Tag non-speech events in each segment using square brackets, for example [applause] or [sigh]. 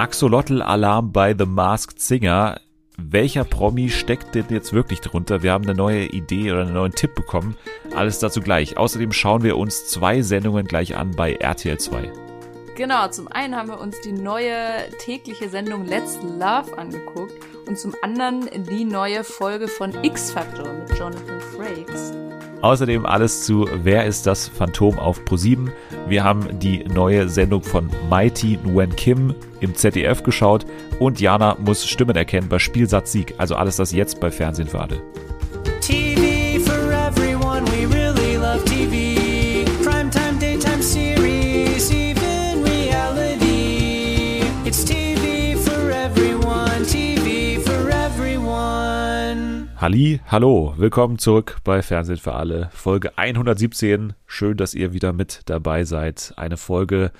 Axolotl-Alarm bei The Masked Singer. Welcher Promi steckt denn jetzt wirklich drunter? Wir haben eine neue Idee oder einen neuen Tipp bekommen. Alles dazu gleich. Außerdem schauen wir uns zwei Sendungen gleich an bei RTL 2. Genau, zum einen haben wir uns die neue tägliche Sendung Let's Love angeguckt und zum anderen die neue Folge von X Factor mit Jonathan Frakes. Außerdem alles zu Wer ist das Phantom auf Pro7. Wir haben die neue Sendung von Mighty Nguyen Kim im ZDF geschaut und Jana muss Stimmen erkennen bei Spielsatz Sieg. Also alles das jetzt bei Fernsehen für alle. Halli, hallo, willkommen zurück bei Fernsehen für alle. Folge 117. Schön, dass ihr wieder mit dabei seid. Eine Folge,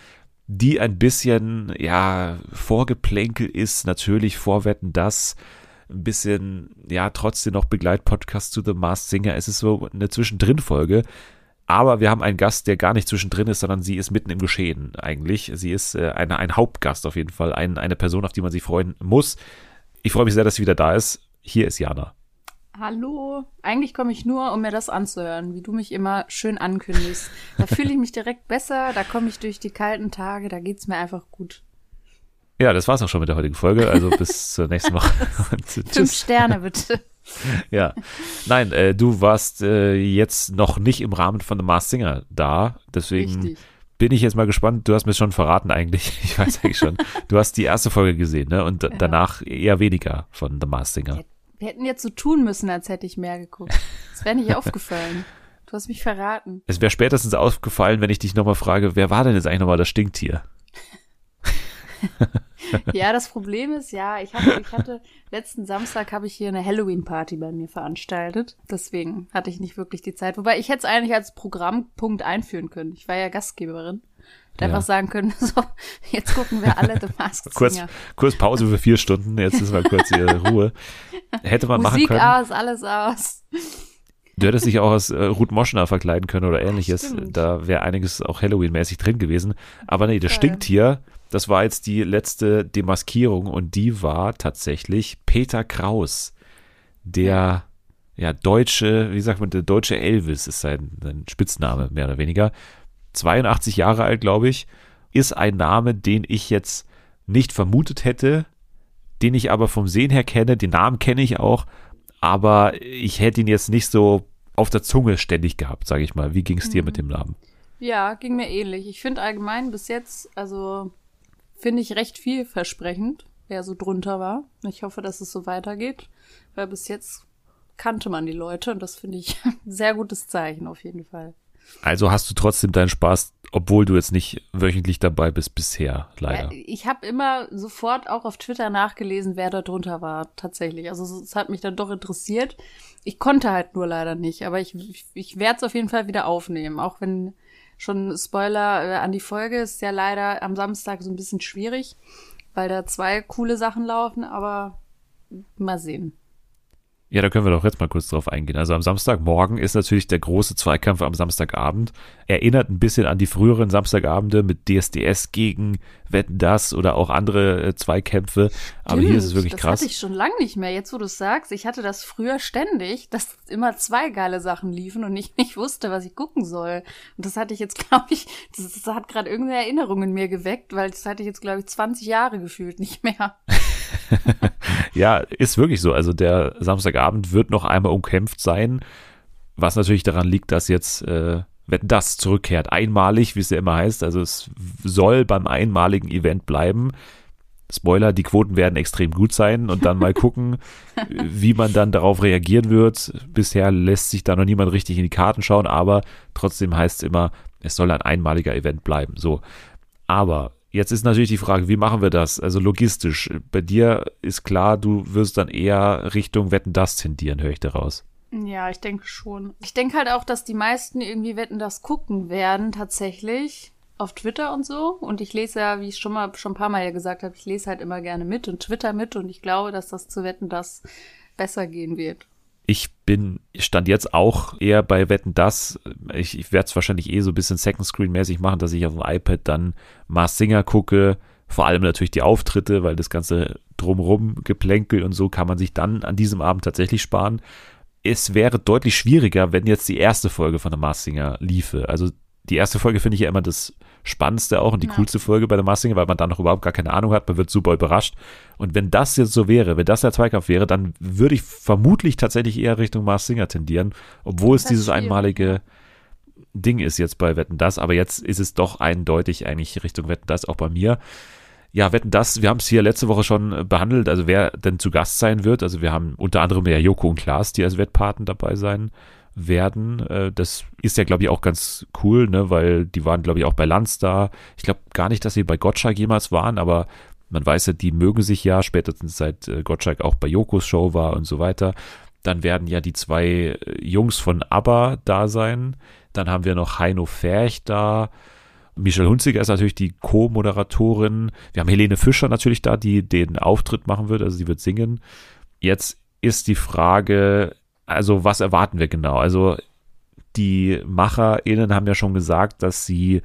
die ein bisschen, ja, Vorgeplänkel ist. Natürlich vorwetten das. Ein bisschen, ja, trotzdem noch Begleitpodcast zu The Masked Singer. Es ist so eine Zwischendrin-Folge. Aber wir haben einen Gast, der gar nicht zwischendrin ist, sondern sie ist mitten im Geschehen eigentlich. Sie ist äh, eine, ein Hauptgast auf jeden Fall, ein, eine Person, auf die man sich freuen muss. Ich freue mich sehr, dass sie wieder da ist. Hier ist Jana. Hallo. Eigentlich komme ich nur, um mir das anzuhören, wie du mich immer schön ankündigst. Da fühle ich mich direkt besser, da komme ich durch die kalten Tage, da geht's mir einfach gut. Ja, das war's auch schon mit der heutigen Folge. Also bis [laughs] zur nächsten Woche. Fünf. Sterne bitte. [laughs] Ja. Nein, äh, du warst äh, jetzt noch nicht im Rahmen von The Masked Singer da. Deswegen Richtig. bin ich jetzt mal gespannt. Du hast mir schon verraten eigentlich. [laughs] Ich weiß eigentlich schon. Du hast die erste Folge gesehen, ne? Und d- danach eher weniger von The Masked Singer. Wir hätten jetzt so tun müssen, als hätte ich mehr geguckt. Das wäre nicht [laughs] aufgefallen. Du hast mich verraten. Es wäre spätestens aufgefallen, wenn ich dich nochmal frage, wer war denn jetzt eigentlich nochmal das Stinktier? [laughs] Ja, das Problem ist, ja, ich hatte, ich hatte letzten Samstag habe ich hier eine Halloween-Party bei mir veranstaltet. Deswegen hatte ich nicht wirklich die Zeit. Wobei ich hätte es eigentlich als Programmpunkt einführen können. Ich war ja Gastgeberin. Ja. einfach sagen können, [laughs] so, jetzt gucken wir alle The [laughs] Masked Kurz, Singer. kurz Pause für vier Stunden. Jetzt ist mal kurz hier [laughs] Ruhe. Hätte man machen Musik können. aus, alles aus. Du hättest dich auch als äh, Ruth Moschner verkleiden können oder ähnliches. stimmt. Da wäre einiges auch Halloween-mäßig drin gewesen. Aber nee, das Geil. Stinktier, das war jetzt die letzte Demaskierung und die war tatsächlich Peter Kraus. Der, ja, deutsche, wie sagt man, der deutsche Elvis ist sein, sein Spitzname, mehr oder weniger. 82 Jahre alt, glaube ich. Ist ein Name, den ich jetzt nicht vermutet hätte, den ich aber vom Sehen her kenne. Den Namen kenne ich auch, aber ich hätte ihn jetzt nicht so auf der Zunge ständig gehabt, sage ich mal. Wie ging es dir mit dem Namen? Ja, ging mir ähnlich. Ich finde allgemein bis jetzt, also finde ich recht vielversprechend, wer so drunter war. Ich hoffe, dass es so weitergeht, weil bis jetzt kannte man die Leute und das finde ich [laughs] ein sehr gutes Zeichen auf jeden Fall. Also hast du trotzdem deinen Spaß, obwohl du jetzt nicht wöchentlich dabei bist bisher, leider. Ja, ich habe immer sofort auch auf Twitter nachgelesen, wer da drunter war, tatsächlich. Also es es hat mich dann doch interessiert. Ich konnte halt nur leider nicht, aber ich, ich, ich werde es auf jeden Fall wieder aufnehmen, auch wenn schon Spoiler äh, an die Folge ist ja leider am Samstag so ein bisschen schwierig, weil da zwei coole Sachen laufen, aber mal sehen. Ja, da können wir doch jetzt mal kurz drauf eingehen. Also am Samstagmorgen ist natürlich der große Zweikampf am Samstagabend. Erinnert ein bisschen an die früheren Samstagabende mit DSDS gegen Wetten das oder auch andere äh, Zweikämpfe. Aber hier ist es Stimmt, wirklich das krass. hatte ich schon lange nicht mehr. Jetzt, wo du es sagst, ich hatte das früher ständig, dass immer zwei geile Sachen liefen und ich [laughs] nicht wusste, was ich gucken soll. Und das hatte ich jetzt, [laughs] glaube ich, das, das hat gerade irgendeine Erinnerung in mir geweckt, weil das hatte ich jetzt, glaube ich, 20 Jahre gefühlt nicht mehr. [laughs] Ja, ist wirklich so. Also der Samstagabend wird noch einmal umkämpft sein, was natürlich daran liegt, dass jetzt äh, Wetten das zurückkehrt. Einmalig, wie es ja immer heißt. Also es soll beim einmaligen Event bleiben. Spoiler, die Quoten werden extrem gut sein und dann mal gucken, [laughs] wie man dann darauf reagieren wird. Bisher lässt sich da noch niemand richtig in die Karten schauen, aber trotzdem heißt es immer, es soll ein einmaliger Event bleiben. So. Aber jetzt ist natürlich die Frage, wie machen wir das? Also logistisch. Bei dir ist klar, du wirst dann eher Richtung Wetten das tendieren, höre ich daraus. Ja, ich denke schon. Ich denke halt auch, dass die meisten irgendwie wetten, das gucken werden, tatsächlich. Auf Twitter und so. Und ich lese ja, wie ich schon mal schon ein paar Mal ja gesagt habe, ich lese halt immer gerne mit und Twitter mit und ich glaube, dass das zu wetten, das besser gehen wird. Ich bin, stand jetzt auch eher bei Wetten das. Ich, ich werde es wahrscheinlich eh so ein bisschen Second Screen mäßig machen, dass ich auf dem iPad dann Mars Singer gucke, Vor allem natürlich die Auftritte, weil das ganze drumrum Geplänkel und so kann man sich dann an diesem Abend tatsächlich sparen. Es wäre deutlich schwieriger, wenn jetzt die erste Folge von der Mars Singer liefe. Also die erste Folge finde ich ja immer das Spannendste auch und die Ja. coolste Folge bei der Mars Singer, weil man dann noch überhaupt gar keine Ahnung hat, man wird super überrascht. Und wenn das jetzt so wäre, wenn das der Zweikampf wäre, dann würde ich vermutlich tatsächlich eher Richtung Mars Singer tendieren, obwohl es ist dieses einmalige Ding ist jetzt bei Wetten das, aber jetzt ist es doch eindeutig eigentlich Richtung Wetten das auch bei mir. Ja, Wetten das, wir haben es hier letzte Woche schon behandelt, also wer denn zu Gast sein wird. Also wir haben unter anderem ja Joko und Klaas, die als Wettpaten dabei sein werden. Äh, Das ist ja, glaube ich, auch ganz cool, ne, weil die waren, glaube ich, auch bei Lanz da. Ich glaube gar nicht, dass sie bei Gottschalk jemals waren, aber man weiß ja, die mögen sich ja, spätestens seit äh, Gottschalk auch bei Jokos Show war und so weiter. Dann werden ja die zwei äh, Jungs von ABBA da sein. Dann haben wir noch Heino Ferch da. Michelle Hunziker ist natürlich die Co-Moderatorin. Wir haben Helene Fischer natürlich da, die den Auftritt machen wird, also sie wird singen. Jetzt ist die Frage, also was erwarten wir genau? Also die MacherInnen haben ja schon gesagt, dass sie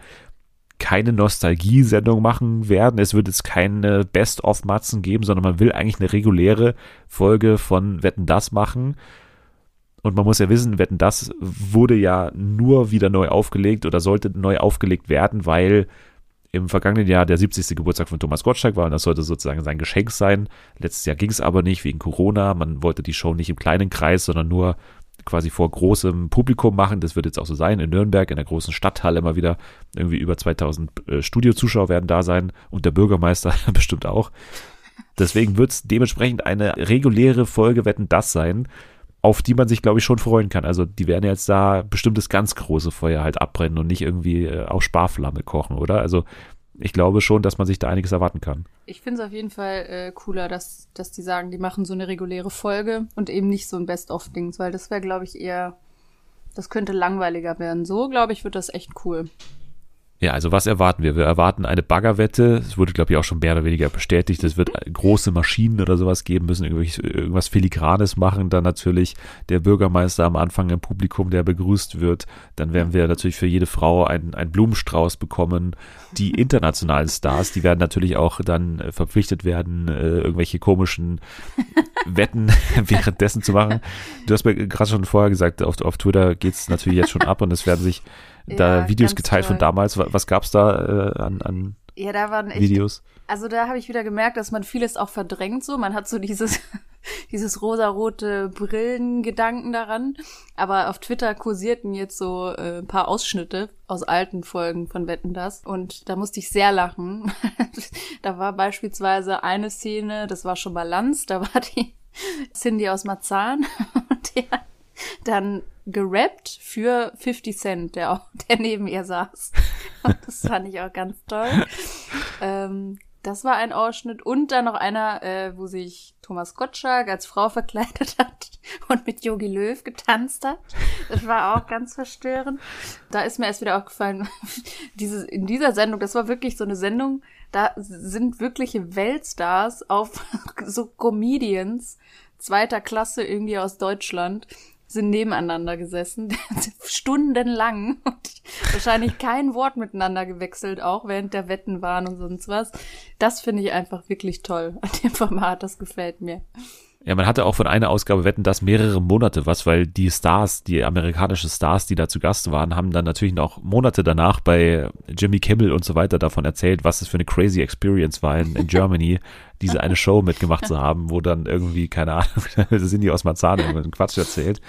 keine Nostalgie-Sendung machen werden. Es wird jetzt keine Best-of-Matzen geben, sondern man will eigentlich eine reguläre Folge von Wetten das machen. Und man muss ja wissen, Wetten das wurde ja nur wieder neu aufgelegt oder sollte neu aufgelegt werden, weil im vergangenen Jahr der 70. Geburtstag von Thomas Gottschalk war und das sollte sozusagen sein Geschenk sein. Letztes Jahr ging es aber nicht wegen Corona. Man wollte die Show nicht im kleinen Kreis, sondern nur quasi vor großem Publikum machen. Das wird jetzt auch so sein in Nürnberg, in der großen Stadthalle immer wieder. Irgendwie über 2000 äh, Studiozuschauer werden da sein und der Bürgermeister [laughs] bestimmt auch. Deswegen wird es dementsprechend eine reguläre Folge Wetten das sein, auf die man sich, glaube ich, schon freuen kann. Also die werden jetzt da bestimmt das ganz große Feuer halt abbrennen und nicht irgendwie äh, auf Sparflamme kochen, oder? Also ich glaube schon, dass man sich da einiges erwarten kann. Ich finde es auf jeden Fall äh, cooler, dass, dass die sagen, die machen so eine reguläre Folge und eben nicht so ein Best-of-Dings, weil das wäre, glaube ich, eher, das könnte langweiliger werden. So, glaube ich, wird das echt cool. Ja, also was erwarten wir? Wir erwarten eine Baggerwette. Es wurde, glaube ich, auch schon mehr oder weniger bestätigt. Es wird große Maschinen oder sowas geben müssen, irgendwas Filigranes machen. Dann natürlich der Bürgermeister am Anfang im Publikum, der begrüßt wird. Dann werden wir natürlich für jede Frau einen, einen Blumenstrauß bekommen. Die internationalen Stars, die werden natürlich auch dann äh, verpflichtet werden, äh, irgendwelche komischen Wetten [laughs] währenddessen zu machen. Du hast mir gerade schon vorher gesagt, auf, auf Twitter geht's natürlich jetzt schon ab und es werden sich da Ja, Videos geteilt von toll. damals. Wa- Was gab's da äh, an, an Ja, da waren echt Videos? Also da habe ich wieder gemerkt, dass man vieles auch verdrängt so. Man hat so dieses, [laughs] dieses rosarote Brillengedanken daran. Aber auf Twitter kursierten jetzt so äh, ein paar Ausschnitte aus alten Folgen von Wetten das. Und da musste ich sehr lachen. [laughs] da war beispielsweise eine Szene, das war schon Balance, da war die [laughs] Cindy aus Marzahn und der dann gerappt für 50 Cent, der auch, [laughs] der neben ihr saß. Und das fand ich auch ganz toll. Ähm, das war ein Ausschnitt und dann noch einer, äh, wo sich Thomas Gottschalk als Frau verkleidet hat und mit Yogi Löw getanzt hat. Das war auch ganz verstörend. Da ist mir erst wieder aufgefallen, [laughs] diese, in dieser Sendung, das war wirklich so eine Sendung, da sind wirkliche Weltstars auf [laughs] so Comedians zweiter Klasse irgendwie aus Deutschland sind nebeneinander gesessen, [laughs] stundenlang und wahrscheinlich kein Wort miteinander gewechselt, auch während der Wetten waren und sonst was. Das finde ich einfach wirklich toll an dem Format, das gefällt mir. Ja, man hatte auch von einer Ausgabe Wetten das mehrere Monate was, weil die Stars, die amerikanischen Stars, die da zu Gast waren, haben dann natürlich noch Monate danach bei Jimmy Kimmel und so weiter davon erzählt, was es für eine crazy Experience war in, in Germany, [laughs] diese eine Show mitgemacht zu haben, wo dann irgendwie, keine Ahnung, sind die aus Marzahn irgendeinen Quatsch erzählt.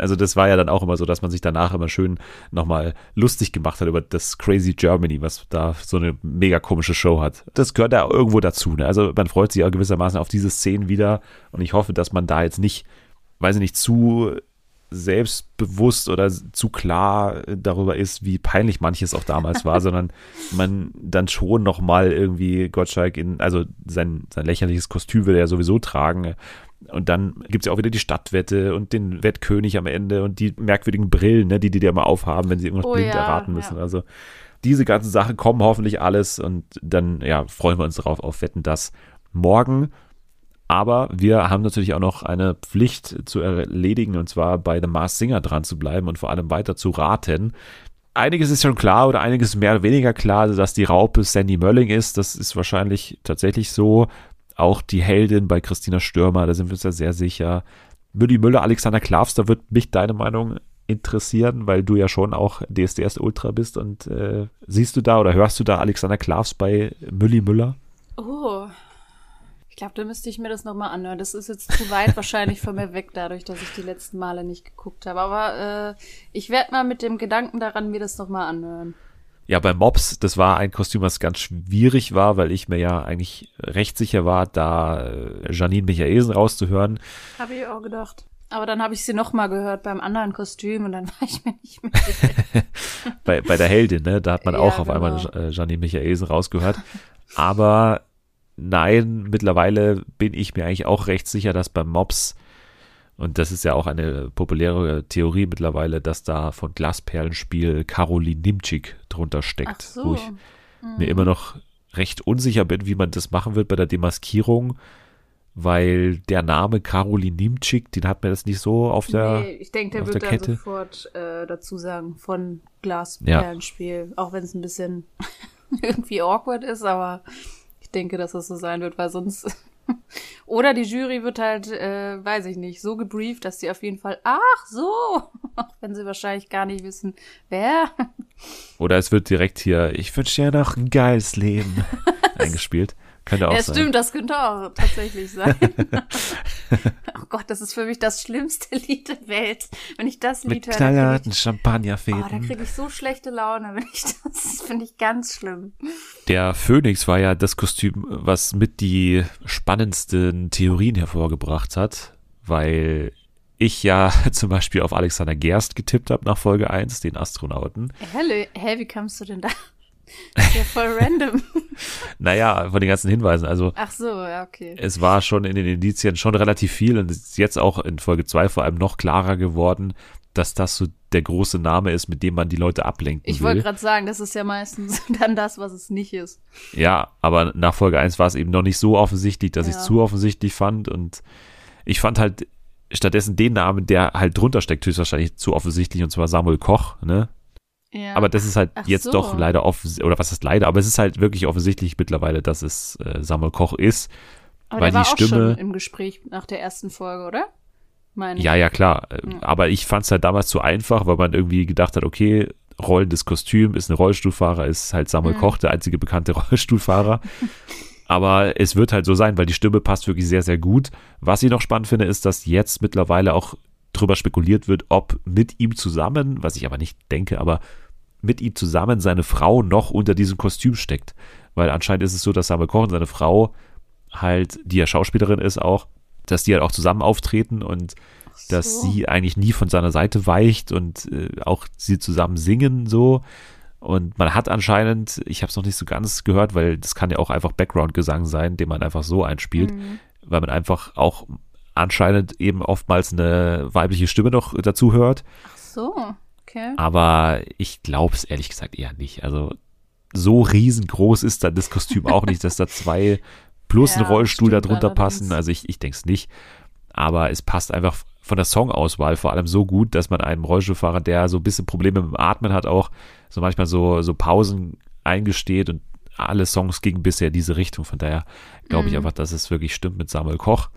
Also das war ja dann auch immer so, dass man sich danach immer schön nochmal lustig gemacht hat über das Crazy Germany, was da so eine mega komische Show hat. Das gehört da irgendwo dazu. Ne? Also man freut sich auch gewissermaßen auf diese Szenen wieder und ich hoffe, dass man da jetzt nicht, weiß ich nicht, zu selbstbewusst oder zu klar darüber ist, wie peinlich manches auch damals war, [laughs] sondern man dann schon nochmal irgendwie Gottschalk in, also sein, sein lächerliches Kostüm will er ja sowieso tragen. Und dann gibt's ja auch wieder die Stadtwette und den Wettkönig am Ende und die merkwürdigen Brillen, ne, die die dir immer aufhaben, wenn sie irgendwas Oh blind ja, erraten müssen. ja. Also diese ganzen Sachen kommen hoffentlich alles und dann ja, freuen wir uns darauf auf Wetten das morgen. Aber wir haben natürlich auch noch eine Pflicht zu erledigen und zwar bei The Mars Singer dran zu bleiben und vor allem weiter zu raten. einiges ist schon klar oder einiges mehr oder weniger klar, dass die Raupe Sandy Mölling ist. Das ist wahrscheinlich tatsächlich so. Auch die Heldin bei Christina Stürmer, da sind wir uns ja sehr sicher. Mülli Müller, Alexander Klavs, da wird mich deine Meinung interessieren, weil du ja schon auch DSDS Ultra bist und äh, siehst du da oder hörst du da Alexander Klavs bei Mülli Müller? Oh. Ich glaube, da müsste ich mir das nochmal anhören. Das ist jetzt zu weit [laughs] wahrscheinlich von mir weg, dadurch, dass ich die letzten Male nicht geguckt habe. Aber äh, ich werde mal mit dem Gedanken daran mir das nochmal anhören. Ja, bei Mops, das war ein Kostüm, was ganz schwierig war, weil ich mir ja eigentlich recht sicher war, da äh, Janine Michaelsen rauszuhören. Habe ich auch gedacht. Aber dann habe ich sie nochmal gehört beim anderen Kostüm und dann [laughs] war ich mir nicht mehr sicher. [laughs] bei, bei der Heldin, ne? Da hat man Ja, auch auf genau. einmal äh, Janine Michaelsen rausgehört. Aber nein, mittlerweile bin ich mir eigentlich auch recht sicher, dass beim Mops, und das ist ja auch eine populäre Theorie mittlerweile, dass da von Glasperlenspiel Caroline Nimczyk drunter steckt, so. wo ich mir immer noch recht unsicher bin, wie man das machen wird bei der Demaskierung, weil der Name Caroline Nimczyk, den hat mir das nicht so auf der, nee, ich denke, der wird der dann Kette. sofort äh, dazu sagen von Glasperlenspiel. Auch wenn es ein bisschen [laughs] irgendwie awkward ist, aber ich denke, dass das so sein wird, weil sonst. Oder die Jury wird halt, äh, weiß ich nicht, so gebrieft, dass sie auf jeden Fall, ach so, auch [laughs] wenn sie wahrscheinlich gar nicht wissen, wer. Oder es wird direkt hier, ich wünsche dir noch ein geiles Leben [laughs] eingespielt. Könnte auch Ja, sein. stimmt, das könnte auch tatsächlich sein. [laughs] oh Gott, das ist für mich das schlimmste Lied der Welt. Wenn ich das Mit Lied höre, dann krieg knallharten Champagnerfäden. oh, da kriege ich so schlechte Laune, [laughs] wenn ich das, das finde ich ganz schlimm. Der Phönix war ja das Kostüm, was mit die spannendsten Theorien hervorgebracht hat, weil ich ja [laughs] zum Beispiel auf Alexander Gerst getippt habe nach Folge 1, den Astronauten. Hä, hä, wie kamst du denn da? Das ist ja voll random. [laughs] Naja, von den ganzen Hinweisen. Also Ach so, ja, okay. es war schon in den Indizien schon relativ viel und es ist jetzt auch in Folge 2 vor allem noch klarer geworden, dass das so der große Name ist, mit dem man die Leute ablenken Ich will. wollte gerade sagen, das ist ja meistens [laughs] dann das, was es nicht ist. Ja, aber nach Folge 1 war es eben noch nicht so offensichtlich, dass ich Ja. es zu offensichtlich fand. Und ich fand halt stattdessen den Namen, der halt drunter steckt, höchstwahrscheinlich zu offensichtlich, und zwar Samuel Koch, ne? Ja. Aber das ist halt Ach jetzt so. doch leider offensichtlich, oder was ist leider, aber es ist halt wirklich offensichtlich mittlerweile, dass es äh, Samuel Koch ist. Aber weil der war die auch Stimme- schon im Gespräch nach der ersten Folge, oder? Meine Ja, ja, klar. Äh, Ja. Aber ich fand es halt damals zu einfach, weil man irgendwie gedacht hat, okay, rollendes Kostüm ist ein Rollstuhlfahrer, ist halt Samuel Mhm. Koch, der einzige bekannte [laughs] Rollstuhlfahrer. Aber es wird halt so sein, weil die Stimme passt wirklich sehr, sehr gut. Was ich noch spannend finde, ist, dass jetzt mittlerweile auch drüber spekuliert wird, ob mit ihm zusammen, was ich aber nicht denke, aber mit ihm zusammen seine Frau noch unter diesem Kostüm steckt. Weil anscheinend ist es so, dass Samuel Koch und seine Frau halt, die ja Schauspielerin ist auch, dass die halt auch zusammen auftreten und dass so. sie eigentlich nie von seiner Seite weicht und äh, auch sie zusammen singen so. Und man hat anscheinend, ich habe es noch nicht so ganz gehört, weil das kann ja auch einfach Background-Gesang sein, den man einfach so einspielt, Mhm. weil man einfach auch anscheinend eben oftmals eine weibliche Stimme noch dazu hört. Ach so, okay. Aber ich glaube es ehrlich gesagt eher nicht. Also so riesengroß ist dann das Kostüm auch nicht, dass da zwei plus ein Ja, Rollstuhl da stimmt drunter allerdings. passen. Also ich, ich denke es nicht. Aber es passt einfach von der Songauswahl vor allem so gut, dass man einem Rollstuhlfahrer, der so ein bisschen Probleme mit dem Atmen hat, auch so manchmal so, so Pausen eingesteht und alle Songs gingen bisher diese Richtung. Von daher glaube ich Mhm. einfach, dass es wirklich stimmt mit Samuel Koch.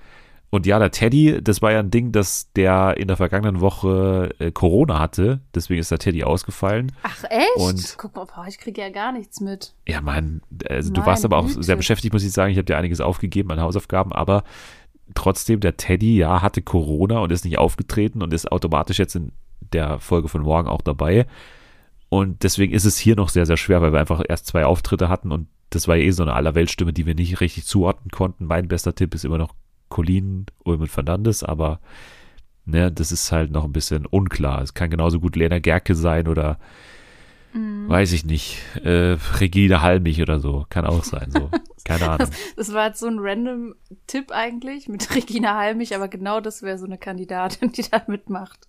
Und ja, der Teddy, das war ja ein Ding, dass der in der vergangenen Woche äh, Corona hatte. Deswegen ist der Teddy ausgefallen. Ach echt? Und- Guck mal, boah, ich kriege ja gar nichts mit. Ja, mein, also du Meine warst aber auch Güte. sehr beschäftigt, muss ich sagen. Ich habe dir einiges aufgegeben an Hausaufgaben, aber trotzdem, der Teddy, ja, hatte Corona und ist nicht aufgetreten und ist automatisch jetzt in der Folge von morgen auch dabei. Und deswegen ist es hier noch sehr, sehr schwer, weil wir einfach erst zwei Auftritte hatten und das war ja eh so eine Allerweltstimme, die wir nicht richtig zuordnen konnten. Mein bester Tipp ist immer noch Colin Ulmen Fernandes, aber ne, das ist halt noch ein bisschen unklar. Es kann genauso gut Lena Gerke sein oder Mhm. weiß ich nicht, äh, Regine Halmich oder so. Kann auch sein, so. [laughs] Keine Ahnung. Das war jetzt so ein random Tipp eigentlich mit [laughs] Regina Halmich, aber genau das wäre so eine Kandidatin, die da mitmacht.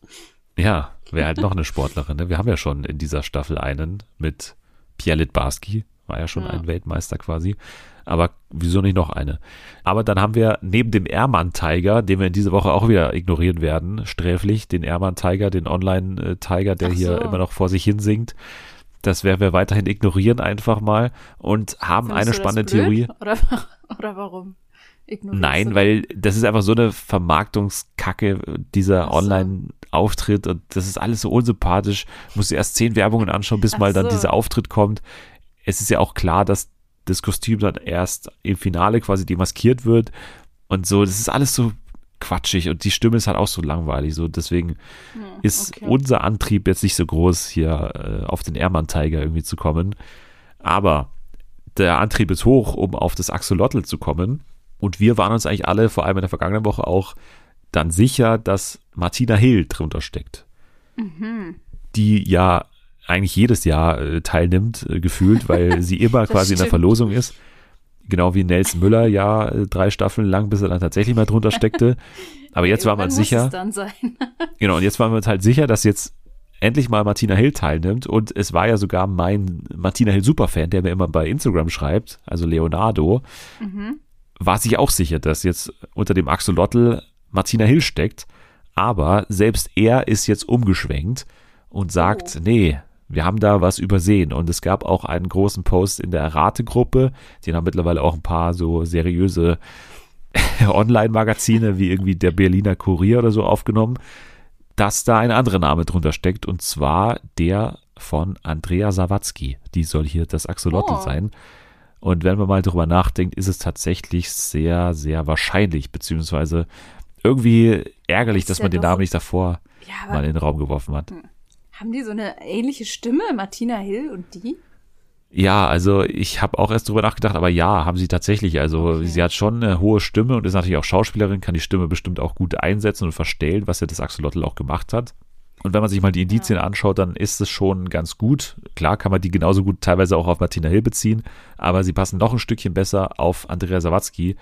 Ja, wäre halt noch eine Sportlerin. Ne? Wir haben ja schon in dieser Staffel einen mit Pierre Litbarski War ja schon Ja. ein Weltmeister quasi. Aber wieso nicht noch eine? Aber dann haben wir neben dem Ehrmann-Tiger, den wir in dieser Woche auch wieder ignorieren werden, sträflich, den Ehrmann-Tiger, den Online-Tiger, der Ach hier so. immer noch vor sich hin singt. Das werden wir weiterhin ignorieren einfach mal und haben Findest eine spannende? Theorie. Oder, [laughs] oder warum? Ignorierst Nein, du weil das ist einfach so eine Vermarktungskacke, dieser so. Online-Auftritt und das ist alles so unsympathisch. Musst du erst zehn Werbungen anschauen, bis Ach mal dann so. dieser Auftritt kommt. Es ist ja auch klar, dass das Kostüm dann erst im Finale quasi demaskiert wird und so. Das ist alles so quatschig und die Stimme ist halt auch so langweilig. So deswegen Hm, ist okay. unser Antrieb jetzt nicht so groß, hier äh, auf den Ehrmann-Tiger irgendwie zu kommen. Aber der Antrieb ist hoch, um auf das Axolotl zu kommen. Und wir waren uns eigentlich alle, vor allem in der vergangenen Woche auch, dann sicher, dass Martina Hill drunter steckt. Mhm. Die ja eigentlich jedes Jahr äh, teilnimmt, äh, gefühlt, weil [laughs] sie immer quasi in der stimmt. Verlosung ist. Genau wie Nelson Müller ja äh, drei Staffeln lang, bis er dann tatsächlich mal drunter steckte. [laughs] Aber jetzt war man Irgendwann muss sicher. Es dann sein. [laughs] Genau, und jetzt waren wir uns halt sicher, dass jetzt endlich mal Martina Hill teilnimmt. Und es war ja sogar mein Martina Hill Superfan, der mir immer bei Instagram schreibt, also Leonardo, Mhm. war sich auch sicher, dass jetzt unter dem Axolotl Martina Hill steckt. Aber selbst er ist jetzt umgeschwenkt und sagt, Oh. nee, wir haben da was übersehen. Und es gab auch einen großen Post in der Errate-Gruppe. Die haben mittlerweile auch ein paar so seriöse [laughs] Online-Magazine wie irgendwie der Berliner Kurier oder so aufgenommen, dass da ein anderer Name drunter steckt und zwar der von Andrea Sawatzki. Die soll hier das Axolotl Oh. sein. Und wenn man mal drüber nachdenkt, ist es tatsächlich sehr, sehr wahrscheinlich, beziehungsweise irgendwie ärgerlich, dass man den Namen nicht davor Ja, mal in den Raum geworfen hat. Haben die so eine ähnliche Stimme, Martina Hill und die? Ja, also ich habe auch erst drüber nachgedacht, aber ja, haben sie tatsächlich. Also Okay. sie hat schon eine hohe Stimme und ist natürlich auch Schauspielerin, kann die Stimme bestimmt auch gut einsetzen und verstellen, was ja das Axolotl auch gemacht hat. Und wenn man sich mal die Indizien anschaut, dann ist es schon ganz gut. Klar kann man die genauso gut teilweise auch auf Martina Hill beziehen, aber sie passen noch ein Stückchen besser auf Andrea Sawatzki.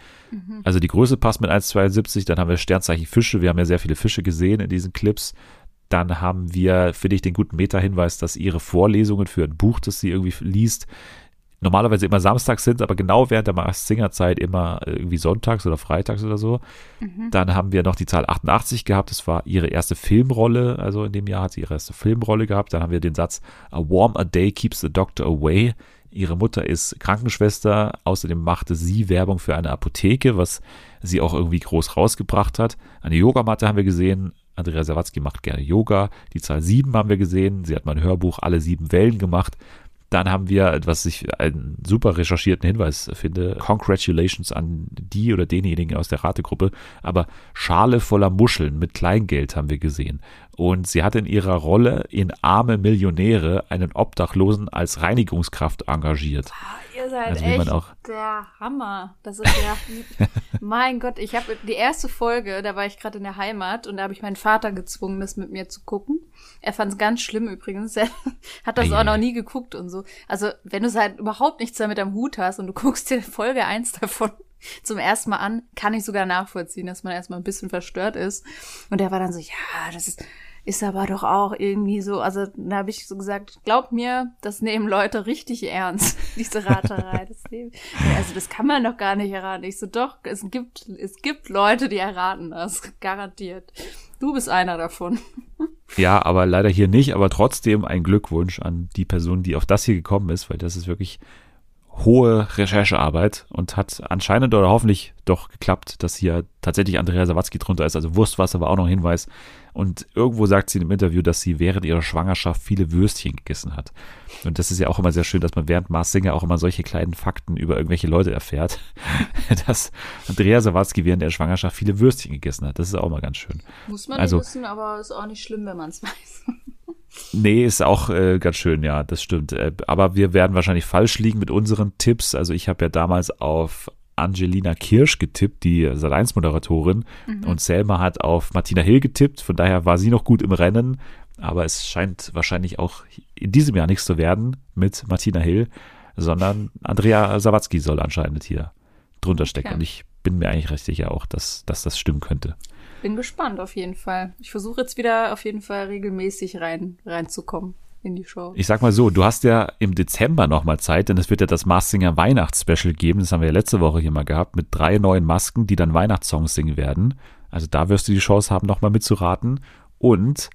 Also die Größe passt mit 1,72, dann haben wir Sternzeichen Fische, wir haben ja sehr viele Fische gesehen in diesen Clips. Dann haben wir, finde ich, den guten Meta-Hinweis, dass ihre Vorlesungen für ein Buch, das sie irgendwie liest, normalerweise immer samstags sind, aber genau während der Mars Singer Zeit immer irgendwie sonntags oder freitags oder so. Dann haben wir noch die Zahl 88 gehabt, das war ihre erste Filmrolle, also in dem Jahr hat sie ihre erste Filmrolle gehabt. Dann haben wir den Satz A warm a day keeps the doctor away. Ihre Mutter ist Krankenschwester, außerdem machte sie Werbung für eine Apotheke, was sie auch irgendwie groß rausgebracht hat. Eine Yogamatte haben wir gesehen, Andrea Sawatzki macht gerne Yoga. Die Zahl 7 haben wir gesehen. Sie hat mal ein Hörbuch Alle sieben Wellen gemacht. Dann haben wir, was ich einen super recherchierten Hinweis finde, Congratulations an die oder denjenigen aus der Rategruppe, aber Schale voller Muscheln mit Kleingeld haben wir gesehen. Und sie hat in ihrer Rolle in Arme Millionäre einen Obdachlosen als Reinigungskraft engagiert. Ah, ihr seid Also echt auch- der Hammer. Das ist ja, [laughs] mein Gott, ich habe die erste Folge, da war ich gerade in der Heimat und da habe ich meinen Vater gezwungen, das mit mir zu gucken. Er fand es ganz schlimm übrigens. [laughs] Er hat das Ei, auch noch nie geguckt und so. Also wenn du halt überhaupt nichts damit am Hut hast und du guckst dir Folge eins davon zum ersten Mal an, kann ich sogar nachvollziehen, dass man erstmal ein bisschen verstört ist. Und er war dann so, ja, das ist, ist aber doch auch irgendwie so, also da habe ich so gesagt, glaub mir, das nehmen Leute richtig ernst, [laughs] diese Raterei. Das nehmen, also das kann man doch gar nicht erraten. Ich so, doch, es gibt, es gibt Leute, die erraten das, garantiert. Du bist einer davon. [laughs] Ja, aber leider hier nicht, aber trotzdem ein Glückwunsch an die Person, die auf das hier gekommen ist, weil das ist wirklich hohe Recherchearbeit und hat anscheinend oder hoffentlich doch geklappt, dass hier tatsächlich Andrea Sawatzki drunter ist. Also Wurstwasser war auch noch ein Hinweis. Und irgendwo sagt sie im Interview, dass sie während ihrer Schwangerschaft viele Würstchen gegessen hat. Und das ist ja auch immer sehr schön, dass man während Mars Singer auch immer solche kleinen Fakten über irgendwelche Leute erfährt, [laughs] dass Andrea Sawatzki während der Schwangerschaft viele Würstchen gegessen hat. Das ist auch mal ganz schön. Muss man Also- wissen, aber ist auch nicht schlimm, wenn man es [laughs] weiß. Nee, ist auch äh, ganz schön, ja, das stimmt. Äh, aber wir werden wahrscheinlich falsch liegen mit unseren Tipps. Also ich habe ja damals auf Angelina Kirsch getippt, die Sat1-Moderatorin. Und Selma hat auf Martina Hill getippt. Von daher war sie noch gut im Rennen. Aber es scheint wahrscheinlich auch in diesem Jahr nichts zu werden mit Martina Hill, sondern Andrea Sawatzki soll anscheinend hier drunter stecken. Okay. Und ich bin mir eigentlich recht sicher auch, dass, dass das stimmen könnte. Bin gespannt auf jeden Fall. Ich versuche jetzt wieder auf jeden Fall regelmäßig rein reinzukommen. in die Show. Ich sag mal so, du hast ja im Dezember nochmal Zeit, denn es wird ja das Maskinger Weihnachtsspecial geben. Das haben wir ja letzte Woche hier mal gehabt, mit drei neuen Masken, die dann Weihnachtssongs singen werden. Also da wirst du die Chance haben, nochmal mitzuraten. Und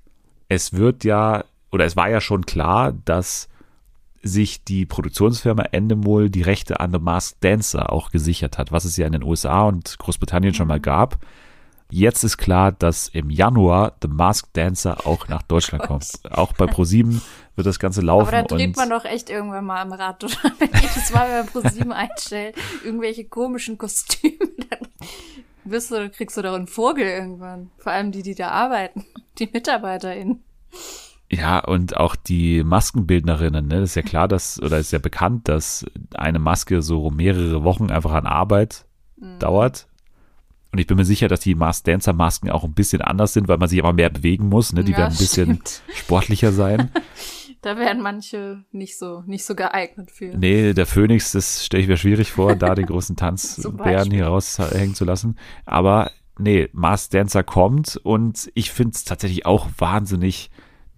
es wird ja, oder es war ja schon klar, dass sich die Produktionsfirma Endemol die Rechte an The Masked Dancer auch gesichert hat, was es ja in den USA und Großbritannien schon mal gab. Jetzt ist klar, dass im Januar The Masked Dancer auch nach Deutschland kommt. [laughs] Auch bei ProSieben wird das Ganze laufen. Aber da dreht man doch echt irgendwann mal am Rad, oder? [laughs] Wenn jedes Mal, wenn man ProSieben einstellt, irgendwelche komischen Kostüme, dann wirst du, kriegst du doch einen Vogel irgendwann. Vor allem die, die da arbeiten, die MitarbeiterInnen. Ja, und auch die Maskenbildnerinnen, ne? Das ist ja klar, dass, oder ist ja bekannt, dass eine Maske so mehrere Wochen einfach an Arbeit Mhm. dauert. Und ich bin mir sicher, dass die Masked Dancer Masken auch ein bisschen anders sind, weil man sich aber mehr bewegen muss, ne? Die Ja, werden ein bisschen stimmt. sportlicher sein. [laughs] Da wären manche nicht so, nicht so geeignet für. Nee, der Phönix, das stelle ich mir schwierig vor, da den großen [laughs] Tanzbären hier raushängen zu lassen. Aber nee, Masked Dancer kommt und ich finde es tatsächlich auch wahnsinnig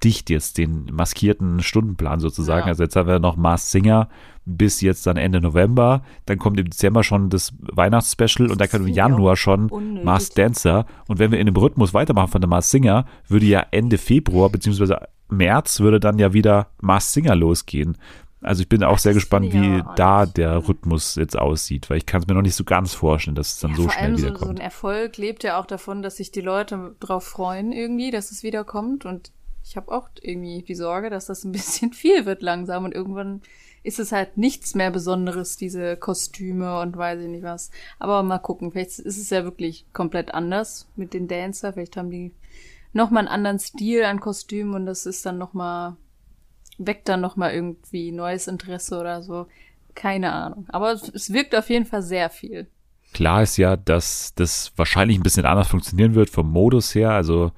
dicht jetzt, den maskierten Stundenplan sozusagen. Ja. Also jetzt haben wir noch Masked Singer bis jetzt dann Ende November. Dann kommt im Dezember schon das Weihnachtsspecial und dann kann im Januar schon unnötig. Masked Dancer. Und wenn wir in dem Rhythmus weitermachen von der Masked Singer, würde ja Ende Februar beziehungsweise März würde dann ja wieder Masked Singer losgehen. Also ich bin auch sehr Das gespannt, wie auch da der Rhythmus jetzt aussieht, weil ich kann es mir noch nicht so ganz vorstellen, dass es dann Ja, so vor schnell allem so, so ein wiederkommt. Erfolg lebt ja auch davon, dass sich die Leute drauf freuen irgendwie, dass es wiederkommt. Und ich habe auch irgendwie die Sorge, dass das ein [laughs] bisschen viel wird langsam und irgendwann ist es halt nichts mehr Besonderes, diese Kostüme und weiß ich nicht was. Aber mal gucken, vielleicht ist es ja wirklich komplett anders mit den Dancer. Vielleicht haben die noch mal einen anderen Stil an Kostümen und das ist dann noch mal weckt dann noch mal irgendwie neues Interesse oder so. Keine Ahnung. Aber es wirkt auf jeden Fall sehr viel. Klar ist ja, dass das wahrscheinlich ein bisschen anders funktionieren wird vom Modus her. Also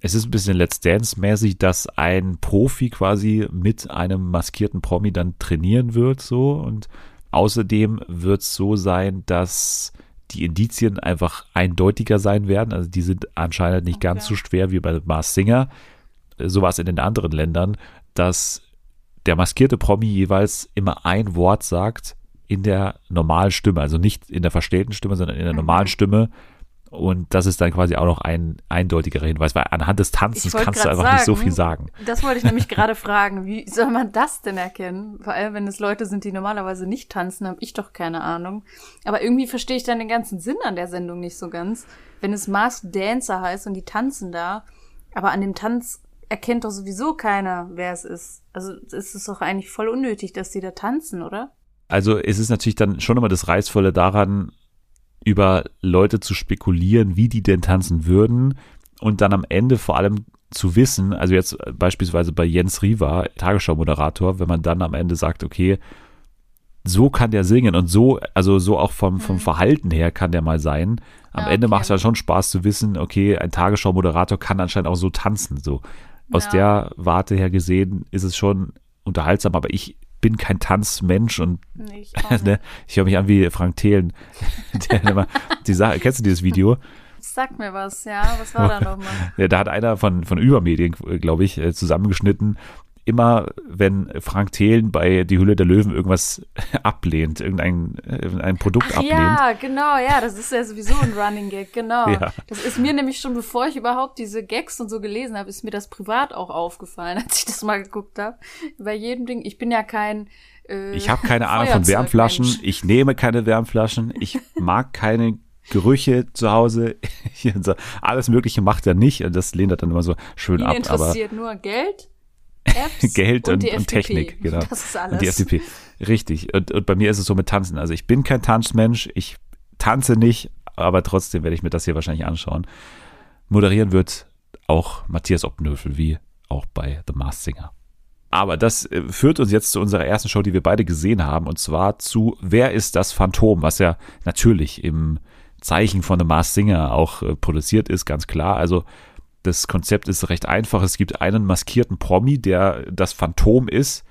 es ist ein bisschen Let's Dance-mäßig, dass ein Profi quasi mit einem maskierten Promi dann trainieren wird, so. Und außerdem wird es so sein, dass die Indizien einfach eindeutiger sein werden. Also die sind anscheinend nicht ganz Okay. so schwer wie bei Mars Singer. So war es in den anderen Ländern, dass der maskierte Promi jeweils immer ein Wort sagt in der normalen Stimme, also nicht in der verstellten Stimme, sondern in der normalen Stimme. Und das ist dann quasi auch noch ein eindeutigerer Hinweis, weil anhand des Tanzens kannst du einfach nicht so sagen, viel sagen. Das wollte ich nämlich gerade fragen. Wie soll man das denn erkennen? Vor allem, wenn es Leute sind, die normalerweise nicht tanzen, habe ich doch keine Ahnung. Aber irgendwie verstehe ich dann den ganzen Sinn an der Sendung nicht so ganz. Wenn es Masked Dancer heißt und die tanzen da, aber an dem Tanz erkennt doch sowieso keiner, wer es ist. Also ist es doch eigentlich voll unnötig, dass die da tanzen, oder? Also es ist natürlich dann schon immer das Reizvolle daran, über Leute zu spekulieren, wie die denn tanzen würden und dann am Ende vor allem zu wissen, also jetzt beispielsweise bei Jens Riva, Tagesschau-Moderator, wenn man dann am Ende sagt, okay, so kann der singen und so, also so auch vom, vom Verhalten her kann der mal sein. Am Ja, Ende okay. macht es dann schon Spaß zu wissen, okay, ein Tagesschau-Moderator kann anscheinend auch so tanzen, so. Aus Ja. der Warte her gesehen ist es schon unterhaltsam, aber ich bin kein Tanzmensch und ich [laughs] ne? Ich höre mich an wie Frank Thelen. [laughs] Der immer, die Sache, kennst du dieses Video? Sag mir was, ja. Was war da [laughs] nochmal? Ja, da hat einer von, von Übermedien, glaube ich, äh, zusammengeschnitten. Immer, wenn Frank Thelen bei Die Hülle der Löwen irgendwas [laughs] ablehnt, irgendein äh, ein Produkt Ach ablehnt. ja, genau, ja, das ist ja sowieso ein Running Gag, genau. Ja. Das ist mir nämlich schon, bevor ich überhaupt diese Gags und so gelesen habe, ist mir das privat auch aufgefallen, [laughs] als ich das mal geguckt habe. Bei jedem Ding, ich bin ja kein äh, Ich habe keine Ahnung von. Wärmflaschen. Ich nehme keine Wärmflaschen. Ich mag keine Gerüche zu Hause. [laughs] So, Alles Mögliche macht er nicht. Das lehnt er dann immer so schön Ihn ab. Aber interessiert nur Geld, Apps [laughs] Geld und, und FDP. Technik, [laughs] genau. Das ist alles. Und die FDP. Richtig. Und, und bei mir ist es so mit Tanzen. Also ich bin kein Tanzmensch, ich tanze nicht, aber trotzdem werde ich mir das hier wahrscheinlich anschauen. Moderieren wird auch Matthias Oppenhöfel, wie auch bei The Masked Singer. Aber das äh, führt uns jetzt zu unserer ersten Show, die wir beide gesehen haben, und zwar zu Wer ist das Phantom, was ja natürlich im Zeichen von The Masked Singer auch äh, produziert ist, ganz klar. Also das Konzept ist recht einfach. Es gibt einen maskierten Promi, der das Phantom ist.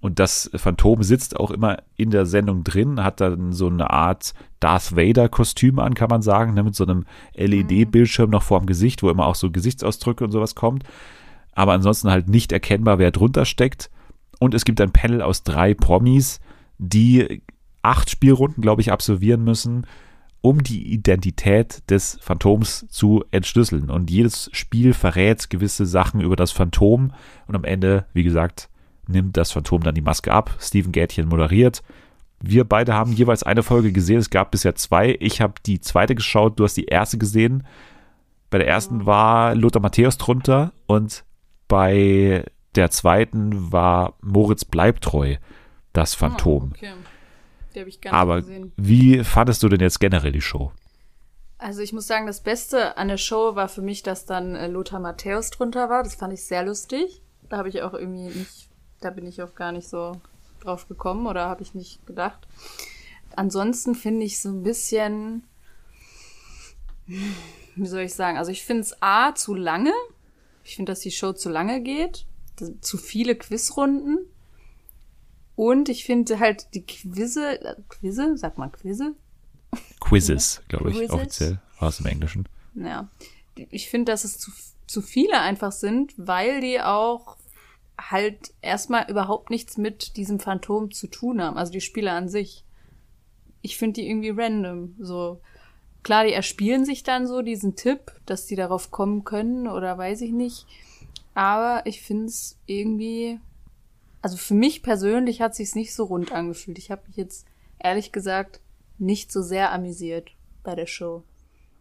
Und das Phantom sitzt auch immer in der Sendung drin, hat dann so eine Art Darth Vader-Kostüm an, kann man sagen, ne, mit so einem LED-Bildschirm noch vorm Gesicht, wo immer auch so Gesichtsausdrücke und sowas kommt. aber ansonsten halt nicht erkennbar, wer drunter steckt. Und es gibt ein Panel aus drei Promis, die acht Spielrunden, glaube ich, absolvieren müssen, um die Identität des Phantoms zu entschlüsseln. Und jedes Spiel verrät gewisse Sachen über das Phantom. Und am Ende, wie gesagt, nimmt das Phantom dann die Maske ab. Steven Gätchen moderiert. Wir beide haben jeweils eine Folge gesehen. Es gab bisher zwei. Ich habe die zweite geschaut. Du hast die erste gesehen. Bei der ersten war Lothar Matthäus drunter und bei der zweiten war Moritz Bleibtreu das Phantom. Oh, okay. Die habe ich gar nicht Aber gesehen. wie fandest du denn jetzt generell die Show? Also ich muss sagen, das Beste an der Show war für mich, dass dann äh, Lothar Matthäus drunter war. Das fand ich sehr lustig. Da habe ich auch irgendwie nicht, da bin ich auch gar nicht so drauf gekommen oder habe ich nicht gedacht. Ansonsten finde ich so ein bisschen, wie soll ich sagen, also ich finde es A zu lange. Ich finde, dass die Show zu lange geht. Zu viele Quizrunden. Und ich finde halt die Quizze, Quizze, sagt man Quizze? Quizzes, [laughs] glaube ich, Quizzes? offiziell war es im Englischen. Ja. Ich finde, dass es zu, zu viele einfach sind, weil die auch halt erstmal überhaupt nichts mit diesem Phantom zu tun haben. Also die Spiele an sich. Ich finde die irgendwie random. So. Klar, die erspielen sich dann so diesen Tipp, dass die darauf kommen können oder weiß ich nicht. Aber ich finde es irgendwie, also für mich persönlich hat sich's nicht so rund angefühlt. Ich habe mich jetzt ehrlich gesagt nicht so sehr amüsiert bei der Show.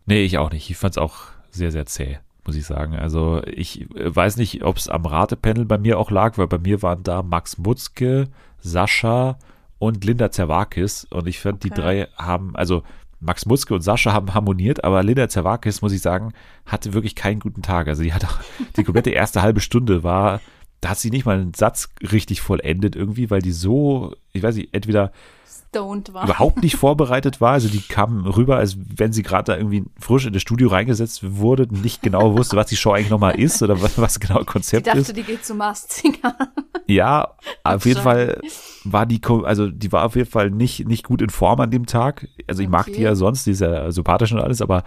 Nee, ich auch nicht. Ich fand es auch sehr, sehr zäh, muss ich sagen. Also ich äh, weiß nicht, ob es am Ratepanel bei mir auch lag, weil bei mir waren da Max Mutzke, Sascha und Linda Zerwakis. Und ich fand, die Okay. drei haben, also Max Mutzke und Sascha haben harmoniert, aber Linda Zerwakis, muss ich sagen, hatte wirklich keinen guten Tag. Also die hat auch, die komplette erste halbe Stunde war, da hat sie nicht mal einen Satz richtig vollendet irgendwie, weil die so, ich weiß nicht, entweder Stoned war. überhaupt nicht [laughs] vorbereitet war. Also die kam rüber, als wenn sie gerade da irgendwie frisch in das Studio reingesetzt wurde und nicht genau wusste, was die Show eigentlich nochmal ist oder was, was genau Ich Konzept dachte, ist. die geht zu Masked Singer. Ja, auf jeden Fall war die, also die war auf jeden Fall nicht, nicht gut in Form an dem Tag. Also ich mag Okay. die ja sonst, die ist ja sympathisch und alles, aber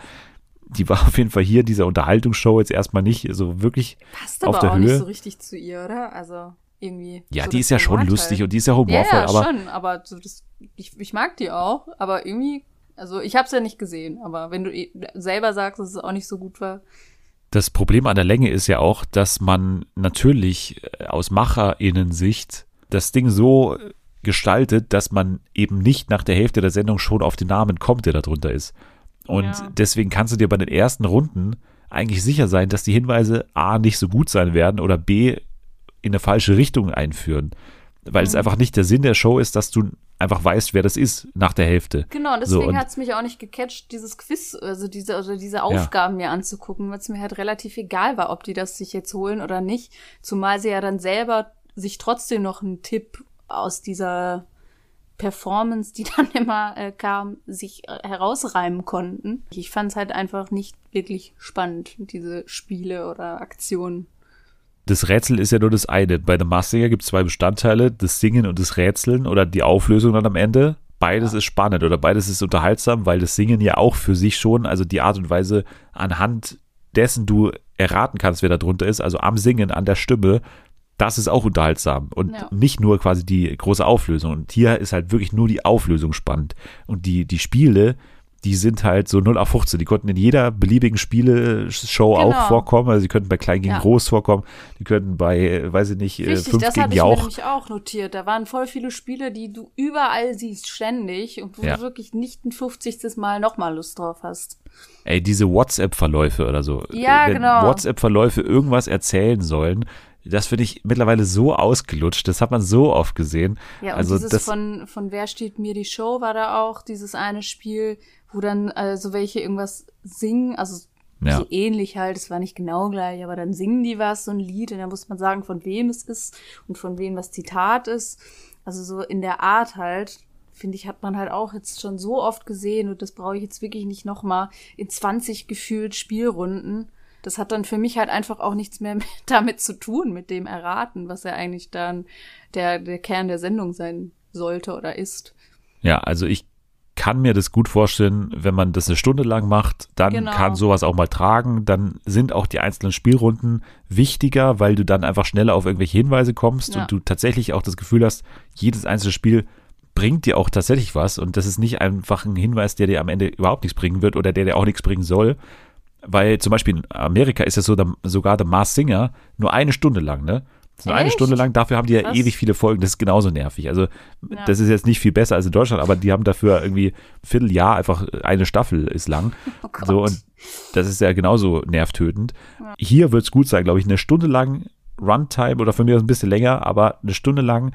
die war auf jeden Fall hier in dieser Unterhaltungsshow jetzt erstmal nicht so wirklich Passt auf aber der auch Höhe. nicht so richtig zu ihr, oder? Also irgendwie. Ja, so die ist ja schon lustig halt. und die ist ja Ja, humorvoll, ja, aber schon, aber so das, ich, ich mag die auch, aber irgendwie, also ich hab's ja nicht gesehen, aber wenn du eh selber sagst, dass es auch nicht so gut war, Das Problem an der Länge ist ja auch, dass man natürlich äh, aus MacherInnen-Sicht das Ding so gestaltet, dass man eben nicht nach der Hälfte der Sendung schon auf den Namen kommt, der da drunter ist. Und Ja. deswegen kannst du dir bei den ersten Runden eigentlich sicher sein, dass die Hinweise A nicht so gut sein werden oder B in eine falsche Richtung einführen. Weil Mhm. es einfach nicht der Sinn der Show ist, dass du einfach weißt, wer das ist nach der Hälfte. Genau, So, deswegen und- hat's mich auch nicht gecatcht, dieses Quiz, also diese, oder diese Aufgaben mir anzugucken, weil es mir halt relativ egal war, ob die das sich jetzt holen oder nicht. Zumal sie ja dann selber sich trotzdem noch einen Tipp aus dieser Performance, die [laughs] dann immer äh, kam, sich äh, herausreimen konnten. Ich fand's halt einfach nicht wirklich spannend, diese Spiele oder Aktionen. das Rätsel ist ja nur das eine. Bei einem Massinger gibt es zwei Bestandteile, das Singen und das Rätseln oder die Auflösung dann am Ende. Beides ist spannend oder beides ist unterhaltsam, weil das Singen ja auch für sich schon, also die Art und Weise, anhand dessen du erraten kannst, wer da drunter ist, also am Singen, an der Stimme, das ist auch unterhaltsam und Ja. nicht nur quasi die große Auflösung. Und hier ist halt wirklich nur die Auflösung spannend. Und die, die Spiele, die sind halt so 0 auf 15. Die konnten in jeder beliebigen Spieleshow Genau. auch vorkommen. Also die könnten bei Klein gegen Ja. Groß vorkommen. Die könnten bei, äh, weiß ich nicht, äh, Richtig, 5 das gegen hatte ich mir auch notiert. Da waren voll viele Spiele, die du überall siehst, ständig, und wo Ja. du wirklich nicht ein 50. Mal nochmal Lust drauf hast. Ey, diese WhatsApp-Verläufe oder so. Ja, Wenn genau. WhatsApp-Verläufe irgendwas erzählen sollen, das finde ich mittlerweile so ausgelutscht. Das hat man so oft gesehen. Ja, und also dieses das, von, von Wer steht mir die Show war da auch, dieses eine Spiel, wo dann äh, so welche irgendwas singen, also Ja. so ähnlich halt, es war nicht genau gleich, aber dann singen die was, so ein Lied, und dann muss man sagen, von wem es ist und von wem das Zitat ist. Also so in der Art halt, finde ich, hat man halt auch jetzt schon so oft gesehen und das brauche ich jetzt wirklich nicht nochmal in 20 gefühlt Spielrunden. Das hat dann für mich halt einfach auch nichts mehr [laughs] mit, damit zu tun, mit dem Erraten, was ja eigentlich dann der, der Kern der Sendung sein sollte oder ist. ja, also ich kann mir das gut vorstellen, wenn man das eine Stunde lang macht, dann Genau. kann sowas auch mal tragen. Dann sind auch die einzelnen Spielrunden wichtiger, weil du dann einfach schneller auf irgendwelche Hinweise kommst Ja. und du tatsächlich auch das Gefühl hast, jedes einzelne Spiel bringt dir auch tatsächlich was und das ist nicht einfach ein Hinweis, der dir am Ende überhaupt nichts bringen wird oder der dir auch nichts bringen soll. Weil zum Beispiel in Amerika ist es so, da- sogar der Mars Singer nur eine Stunde lang, ne? Nur eine? Stunde lang, dafür haben die ja Krass. ewig viele Folgen, das ist genauso nervig. Also Ja. das ist jetzt nicht viel besser als in Deutschland, aber die haben dafür irgendwie ein Vierteljahr einfach eine Staffel ist lang. [laughs] Oh so und das ist ja genauso nervtötend. Ja. Hier wird es gut sein, glaube ich, eine Stunde lang Runtime oder von mir aus ein bisschen länger, aber eine Stunde lang,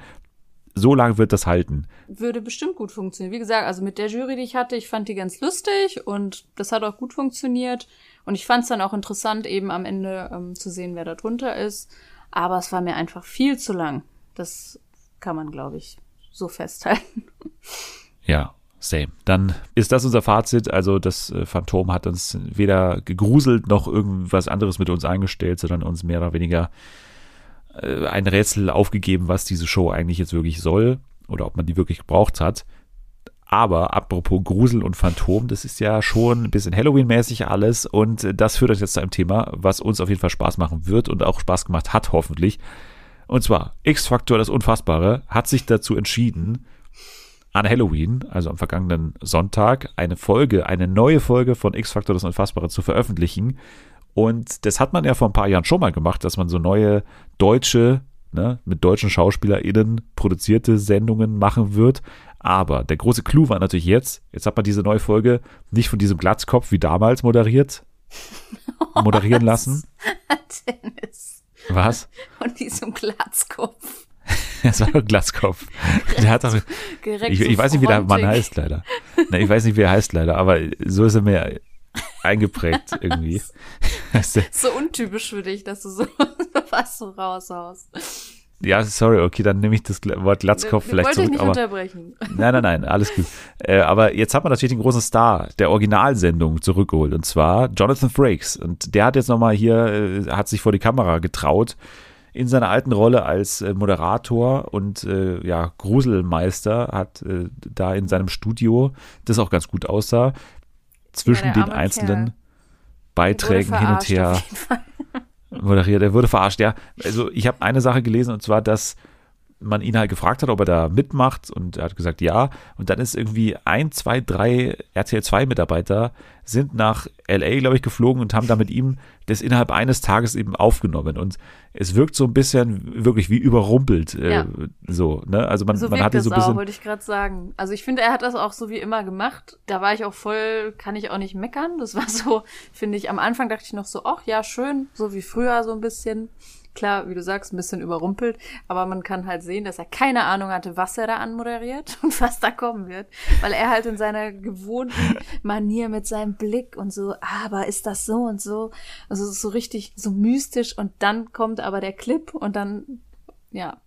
so lang wird das halten. würde bestimmt gut funktionieren. Wie gesagt, also mit der Jury, die ich hatte, ich fand die ganz lustig und das hat auch gut funktioniert. Und ich fand es dann auch interessant, eben am Ende ähm, zu sehen, wer da drunter ist. Aber es war mir einfach viel zu lang. Das kann man, glaube ich, so festhalten. Ja, same. Dann ist das unser Fazit. Also das äh, Phantom hat uns weder gegruselt noch irgendwas anderes mit uns eingestellt, sondern uns mehr oder weniger äh, ein Rätsel aufgegeben, was diese Show eigentlich jetzt wirklich soll oder ob man die wirklich gebraucht hat. Aber apropos Grusel und Phantom, das ist ja schon ein bisschen Halloween-mäßig alles und das führt uns jetzt zu einem Thema, was uns auf jeden Fall Spaß machen wird und auch Spaß gemacht hat, hoffentlich. Und zwar X-Factor, das Unfassbare, hat sich dazu entschieden, an Halloween, also am vergangenen Sonntag, eine Folge, eine neue Folge von X-Factor, das Unfassbare zu veröffentlichen. Und das hat man ja vor ein paar Jahren schon mal gemacht, dass man so neue deutsche, ne, mit deutschen SchauspielerInnen produzierte Sendungen machen wird. Aber der große Clou war natürlich jetzt, jetzt hat man diese neue Folge nicht von diesem Glatzkopf wie damals moderiert, [laughs] moderieren lassen. Dennis Was? und diesem Glatzkopf. [laughs] Das war ein Glatzkopf. Der hat doch, ich, ich weiß nicht, wie der Mann heißt, leider. Ne, ich weiß nicht, wie er heißt, leider, aber so ist er mir eingeprägt irgendwie. [laughs] So untypisch für dich, dass du so was so raushaust. Ja, sorry, okay, dann nehme ich das Wort Glatzkopf Ich vielleicht wollte dich zurück. nicht Aber, unterbrechen. nein, nein, nein, alles gut. [laughs] Äh, aber jetzt hat man natürlich den großen Star der Originalsendung zurückgeholt und zwar Jonathan Frakes. Und der hat jetzt nochmal hier, äh, hat sich vor die Kamera getraut in seiner alten Rolle als äh, Moderator und äh, ja, Gruselmeister hat äh, da in seinem Studio, das auch ganz gut aussah, zwischen der den einzelnen Kerl. Beiträgen hin und her auf jeden Fall. Moderiert. Er wurde verarscht, ja. Also ich habe eine Sache gelesen und zwar, dass man ihn halt gefragt hat, ob er da mitmacht und er hat gesagt ja. Und dann ist irgendwie ein, zwei, drei RTL 2 Mitarbeiter sind nach LA, glaube ich, geflogen und haben da mit ihm das innerhalb eines Tages eben aufgenommen. Und es wirkt so ein bisschen wirklich wie überrumpelt. Äh, Ja. So, ne? Also man, So man hatte so ein auch, bisschen. wollte ich gerade sagen. Also ich finde, er hat das auch so wie immer gemacht. Da war ich auch voll, kann ich auch nicht meckern. Das war so, finde ich, am Anfang dachte ich noch so, ach ja, schön, so wie früher so ein bisschen. Klar, wie du sagst, ein bisschen überrumpelt, aber man kann halt sehen, dass er keine Ahnung hatte, was er da anmoderiert [laughs] und was da kommen wird, weil er halt in seiner gewohnten Manier mit seinem Blick und so, aber ist das so und so, also so richtig so mystisch und dann kommt aber der Clip und dann, ja,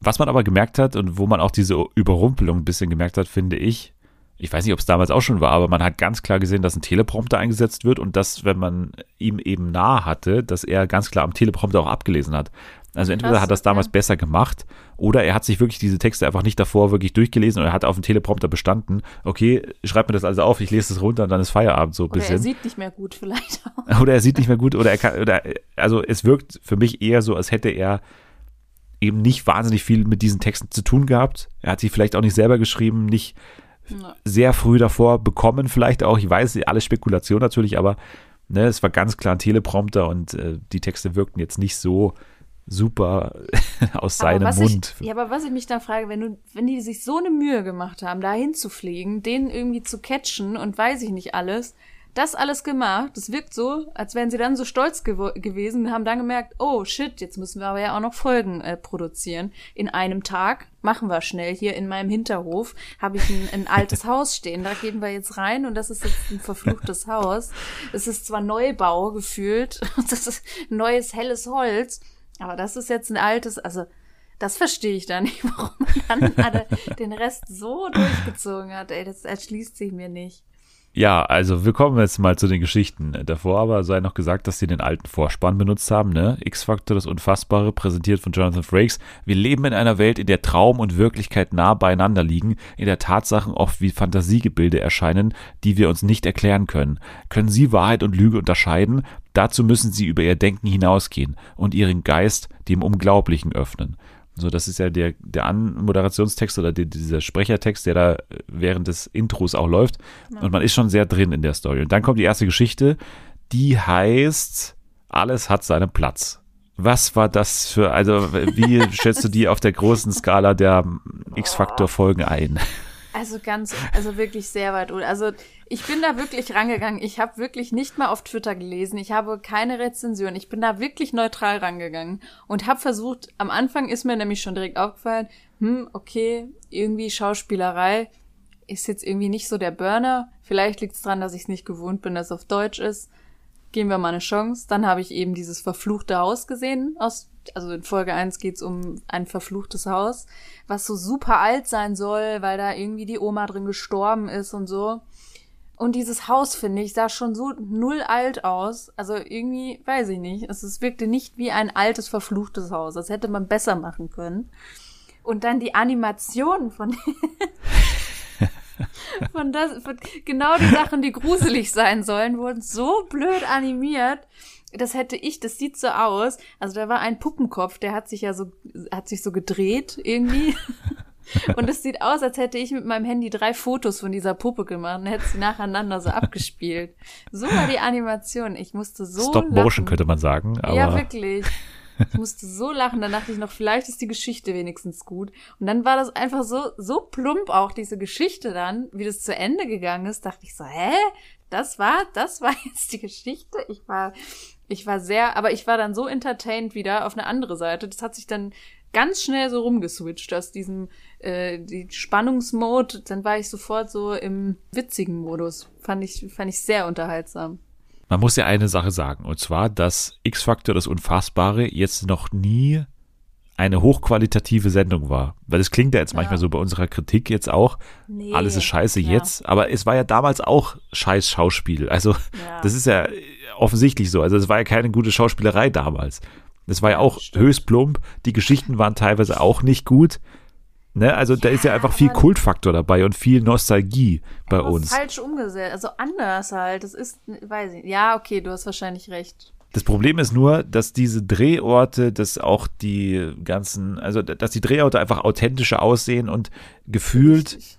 Was man aber gemerkt hat und wo man auch diese Überrumpelung ein bisschen gemerkt hat, finde ich, ich weiß nicht, ob es damals auch schon war, aber man hat ganz klar gesehen, dass ein Teleprompter eingesetzt wird und dass, wenn man ihm eben nah hatte, dass er ganz klar am Teleprompter auch abgelesen hat. Also entweder Krass, hat er das damals okay. besser gemacht oder er hat sich wirklich diese Texte einfach nicht davor wirklich durchgelesen und er hat auf dem Teleprompter bestanden, okay, schreib mir das also auf, ich lese das runter und dann ist Feierabend so ein oder er bisschen. sieht nicht mehr gut vielleicht auch. [laughs] Oder er sieht nicht mehr gut oder er kann, oder, also es wirkt für mich eher so, als hätte er eben nicht wahnsinnig viel mit diesen Texten zu tun gehabt. Er hat sie vielleicht auch nicht selber geschrieben, nicht Ja. sehr früh davor bekommen, vielleicht auch. Ich weiß, alles Spekulation natürlich, aber ne, es war ganz klar ein Teleprompter und äh, die Texte wirkten jetzt nicht so super [laughs] aus seinem Mund. Ich, ja, aber was ich mich dann frage, wenn du, wenn die sich so eine Mühe gemacht haben, da hinzufliegen, den irgendwie zu catchen und weiß ich nicht alles, das alles gemacht, das wirkt so, als wären sie dann so stolz gewo- gewesen und haben dann gemerkt, oh shit, jetzt müssen wir aber ja auch noch Folgen äh, produzieren. In einem Tag machen wir schnell hier in meinem Hinterhof, habe ich ein, ein altes [laughs] Haus stehen, da gehen wir jetzt rein und das ist jetzt ein verfluchtes Haus. Es ist zwar Neubau gefühlt, [laughs] das ist neues helles Holz, aber das ist jetzt ein altes, also das verstehe ich da nicht, [laughs] warum man dann alle den Rest so durchgezogen hat. Ey, das erschließt sich mir nicht. Ja, also wir kommen jetzt mal zu den Geschichten. Davor aber sei noch gesagt, dass sie den alten Vorspann benutzt haben, ne? X-Factor, das Unfassbare, präsentiert von Jonathan Frakes. Wir leben in einer Welt, in der Traum und Wirklichkeit nah beieinander liegen, in der Tatsachen oft wie Fantasiegebilde erscheinen, die wir uns nicht erklären können. Können Sie Wahrheit und Lüge unterscheiden? Dazu müssen Sie über Ihr Denken hinausgehen und Ihren Geist dem Unglaublichen öffnen. So, das ist ja der, der Anmoderationstext oder die, dieser Sprechertext, der da während des Intros auch läuft. Und man ist schon sehr drin in der Story. Und dann kommt die erste Geschichte, die heißt Alles hat seinen Platz. Was war das für, also wie schätzt du die auf der großen Skala der [laughs] X-Factor-Folgen ein? Also ganz, also wirklich sehr weit. Also ich bin da wirklich rangegangen. Ich habe wirklich nicht mal auf Twitter gelesen. Ich habe keine Rezension. Ich bin da wirklich neutral rangegangen und habe versucht. Am Anfang ist mir nämlich schon direkt aufgefallen, hm, okay, irgendwie Schauspielerei ist jetzt irgendwie nicht so der Burner. Vielleicht liegt es daran, dass ich es nicht gewohnt bin, dass es auf Deutsch ist. Geben wir mal eine Chance. Dann habe ich eben dieses verfluchte Haus gesehen. Aus, also in Folge 1 geht's um ein verfluchtes Haus, was so super alt sein soll, weil da irgendwie die Oma drin gestorben ist und so. Und dieses Haus, finde ich, sah schon so null alt aus. Also irgendwie, weiß ich nicht. Es, es wirkte nicht wie ein altes, verfluchtes Haus. Das hätte man besser machen können. Und dann die Animationen von, [laughs] [laughs] [laughs] von das, von genau die Sachen, die gruselig sein sollen, wurden so blöd animiert. Das hätte ich, das sieht so aus. Also da war ein Puppenkopf, der hat sich ja so, hat sich so gedreht irgendwie. [laughs] Und es sieht aus, als hätte ich mit meinem Handy drei Fotos von dieser Puppe gemacht und hätte sie nacheinander so abgespielt. So war die Animation. Ich musste so Stop Motion lachen. könnte man sagen, aber Ja, wirklich. Ich musste so lachen, dann dachte ich noch, vielleicht ist die Geschichte wenigstens gut. Und dann war das einfach so, so plump auch, diese Geschichte dann, wie das zu Ende gegangen ist, dachte ich so, hä? Das war, das war [laughs] jetzt die Geschichte? Ich war, ich war sehr, aber ich war dann so entertained wieder auf eine andere Seite. Das hat sich dann ganz schnell so rumgeswitcht aus diesem äh, die Spannungsmode. Dann war ich sofort so im witzigen Modus. Fand ich, fand ich sehr unterhaltsam. Man muss ja eine Sache sagen, und zwar, dass X-Factor das Unfassbare jetzt noch nie eine hochqualitative Sendung war. Weil das klingt ja jetzt manchmal so bei unserer Kritik jetzt auch. Nee, Alles ist scheiße ja. jetzt, aber es war ja damals auch scheiß Schauspiel. Also, Ja. das ist ja offensichtlich so. Also, es war ja keine gute Schauspielerei damals. Das war ja auch höchst plump. Die Geschichten waren teilweise auch nicht gut. Ne? Also, da ist ja einfach viel Kultfaktor dabei und viel Nostalgie bei uns. falsch umgesetzt, also anders halt. Das ist, weiß ich. Ja, okay, du hast wahrscheinlich recht. Das Problem ist nur, dass diese Drehorte, dass auch die ganzen, also dass die Drehorte einfach authentischer aussehen und gefühlt, Richtig.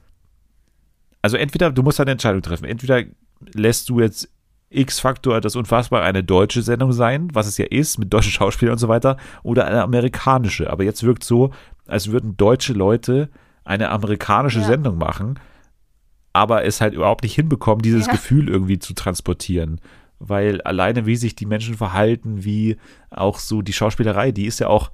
also entweder du musst eine Entscheidung treffen, entweder lässt du jetzt X-Faktor das Unfassbare eine deutsche Sendung sein, was es ja ist, mit deutschen [laughs] Schauspielern und so weiter, oder eine amerikanische. Aber jetzt wirkt so, als würden deutsche Leute eine amerikanische Ja. Sendung machen, aber es halt überhaupt nicht hinbekommen, dieses Ja. Gefühl irgendwie zu transportieren. Weil alleine, wie sich die Menschen verhalten, wie auch so die Schauspielerei, die ist ja auch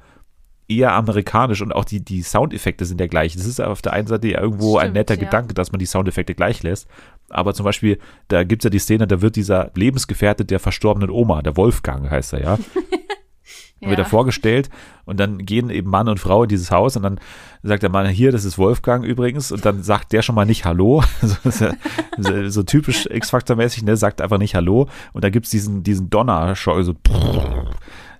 eher amerikanisch und auch die, die Soundeffekte sind ja gleich. Das ist auf der einen Seite ja irgendwo ein Stimmt, netter ja. Gedanke, dass man die Soundeffekte gleich lässt. Aber zum Beispiel, da gibt's ja die Szene, da wird dieser Lebensgefährte der verstorbenen Oma, der Wolfgang heißt er ja, [laughs] wird er vorgestellt und dann gehen eben Mann und Frau in dieses Haus und dann sagt der Mann, hier, das ist Wolfgang übrigens und dann sagt der schon mal nicht Hallo, [laughs] so, ja so, typisch X-Factor-mäßig, ne, sagt einfach nicht Hallo und da gibt's diesen, diesen Donner, so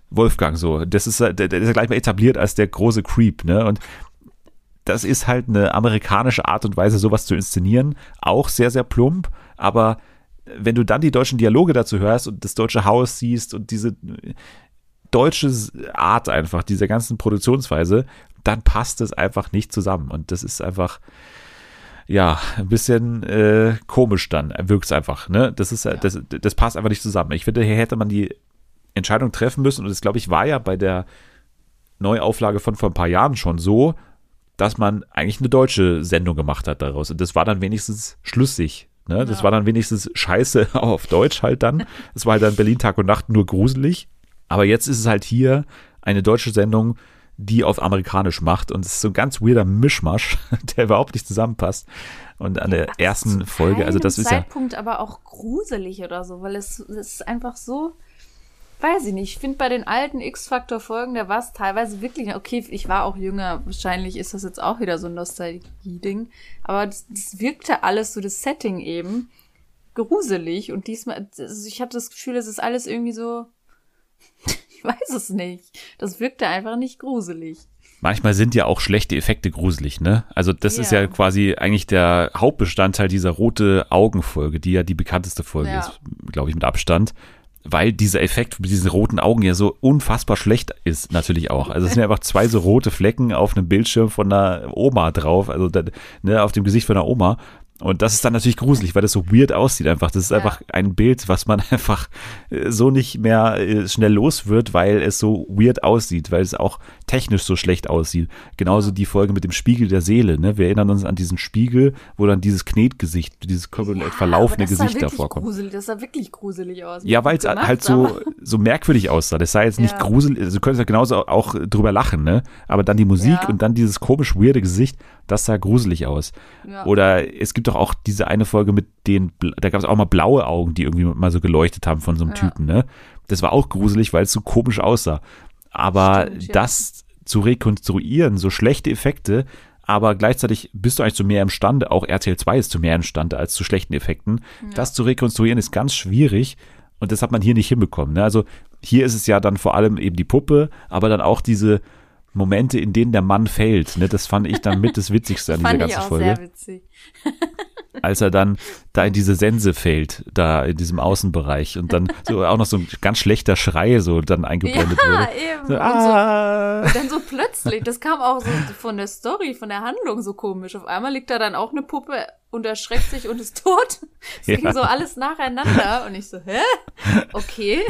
Wolfgang so, das ist, der, der ist ja gleich mal etabliert als der große Creep, ne, und das ist halt eine amerikanische Art und Weise, sowas zu inszenieren, auch sehr, sehr plump, aber wenn du dann die deutschen Dialoge dazu hörst und das deutsche Haus siehst und diese deutsche Art einfach, dieser ganzen Produktionsweise, dann passt es einfach nicht zusammen. Und das ist einfach, ja, ein bisschen äh, komisch dann, wirkt es einfach. Ne? Das, ist, das, das passt einfach nicht zusammen. Ich finde, hier hätte man die Entscheidung treffen müssen. Und das, glaube ich, war ja bei der Neuauflage von vor ein paar Jahren schon so, dass man eigentlich eine deutsche Sendung gemacht hat daraus. Und das war dann wenigstens schlüssig. Ne? Das Ja. war dann wenigstens scheiße [laughs] auf Deutsch halt dann. Es war halt dann Berlin Tag und Nacht nur gruselig. Aber jetzt ist es halt hier eine deutsche Sendung, die auf amerikanisch macht. Und es ist so ein ganz weirder Mischmasch, [laughs] der überhaupt nicht zusammenpasst. Und an der Ach, ersten Folge, also das ist ja. Zeitpunkt aber auch gruselig oder so, weil es, es ist einfach so, weiß ich nicht. Ich finde bei den alten X-Factor-Folgen, da war es teilweise wirklich, okay, ich war auch jünger, wahrscheinlich ist das jetzt auch wieder so ein Nostalgie-Ding, aber das, das wirkte alles so, das Setting eben, gruselig und diesmal, also ich habe das Gefühl, es ist alles irgendwie so, [laughs] ich weiß es nicht. Das wirkte einfach nicht gruselig. Manchmal sind ja auch schlechte Effekte gruselig, ne? Also das ist ja Ja. quasi eigentlich der Hauptbestandteil dieser rote Augenfolge, die ja die bekannteste Folge Ja. ist, glaube ich, mit Abstand. Weil dieser Effekt mit diesen roten Augen ja so unfassbar schlecht ist, natürlich auch. Also es sind ja einfach zwei so rote Flecken auf einem Bildschirm von einer Oma drauf, also ne, auf dem Gesicht von einer Oma. Und das ist dann natürlich gruselig, weil das so weird aussieht einfach. Das ist Ja. einfach ein Bild, was man [laughs] einfach äh, so nicht mehr äh, schnell los wird, weil es so weird aussieht, weil es auch technisch so schlecht aussieht. Genauso die Folge mit dem Spiegel der Seele. Ne? Wir erinnern uns an diesen Spiegel, wo dann dieses Knetgesicht, dieses komplett verlaufene Gesicht davor kommt. Gruselig, das sah wirklich gruselig aus. Ja, weil es halt so, so merkwürdig aussah. Das sah jetzt nicht Ja. gruselig, also du könntest ja genauso auch drüber lachen, ne? Aber dann die Musik Ja. und dann dieses komisch weirde Gesicht, das sah gruselig aus. Ja. Oder es gibt doch auch diese eine Folge mit den, da gab es auch mal blaue Augen, die irgendwie mal so geleuchtet haben von so einem Ja. Typen, ne? Das war auch gruselig, weil es so komisch aussah. Aber Stimmt, ja. das zu rekonstruieren, so schlechte Effekte, aber gleichzeitig bist du eigentlich zu mehr imstande, auch RTL 2 ist zu mehr imstande als zu schlechten Effekten. Das zu rekonstruieren ist ganz schwierig und das hat man hier nicht hinbekommen. Ne? Also hier ist es ja dann vor allem eben die Puppe, aber dann auch diese Momente, in denen der Mann fällt. Ne? Das fand ich dann mit das [laughs] Witzigste an dieser ganzen auch Folge sehr witzig. [laughs] als er dann da in diese Sense fällt, da in diesem Außenbereich und dann so auch noch so ein ganz schlechter Schrei so dann eingeblendet Ja, wurde. eben. So, Und so, ah. dann so plötzlich, das kam auch so von der Story, von der Handlung so komisch. Auf einmal liegt da dann auch eine Puppe und erschreckt sich und ist tot. Es Ja. ging so alles nacheinander und ich so, hä? Okay.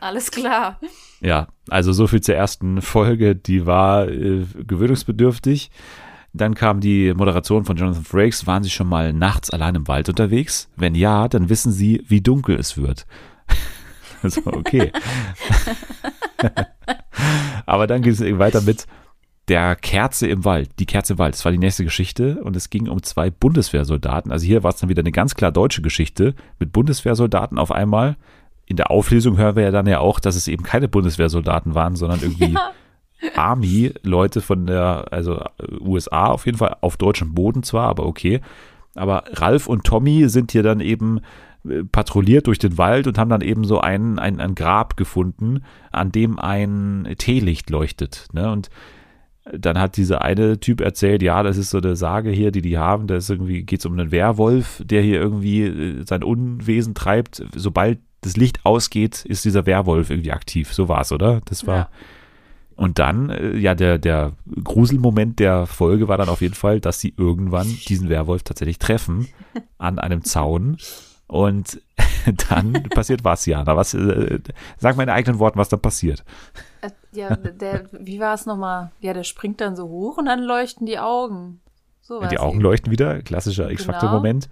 Alles klar. Ja, also so viel zur ersten Folge, die war äh, gewöhnungsbedürftig. Dann kam die Moderation von Jonathan Frakes. Waren Sie schon mal nachts allein im Wald unterwegs? Wenn ja, dann wissen Sie, wie dunkel es wird. [laughs] Also, okay. [laughs] Aber dann ging es weiter mit der Kerze im Wald. Die Kerze im Wald. Das war die nächste Geschichte und es ging um zwei Bundeswehrsoldaten. Also hier war es dann wieder eine ganz klar deutsche Geschichte mit Bundeswehrsoldaten auf einmal. In der Auflösung hören wir ja dann ja auch, dass es eben keine Bundeswehrsoldaten waren, sondern irgendwie Army-Leute von der, also äh, USA auf jeden Fall, auf deutschem Boden zwar, aber okay. Aber Ralf und Tommy sind hier dann eben äh, patrouilliert durch den Wald und haben dann eben so ein, ein, ein Grab gefunden, an dem ein Teelicht leuchtet. Ne? Und dann hat dieser eine Typ erzählt, ja, das ist so eine Sage hier, die die haben, da ist irgendwie, geht es um einen Werwolf, der hier irgendwie äh, sein Unwesen treibt. Sobald das Licht ausgeht, ist dieser Werwolf irgendwie aktiv. So war's, oder? Das war. Ja. Und dann, äh, ja, der, der Gruselmoment der Folge war dann auf jeden Fall, dass sie irgendwann diesen Werwolf tatsächlich treffen an einem Zaun. Und [laughs] dann passiert was, Jana. Was, äh, sag mal in eigenen Worten, was da passiert. Äh, Ja, der, wie war es nochmal? Ja, der springt dann so hoch und dann leuchten die Augen. So war's Die Augen eben. leuchten wieder, klassischer X-Factor-Moment.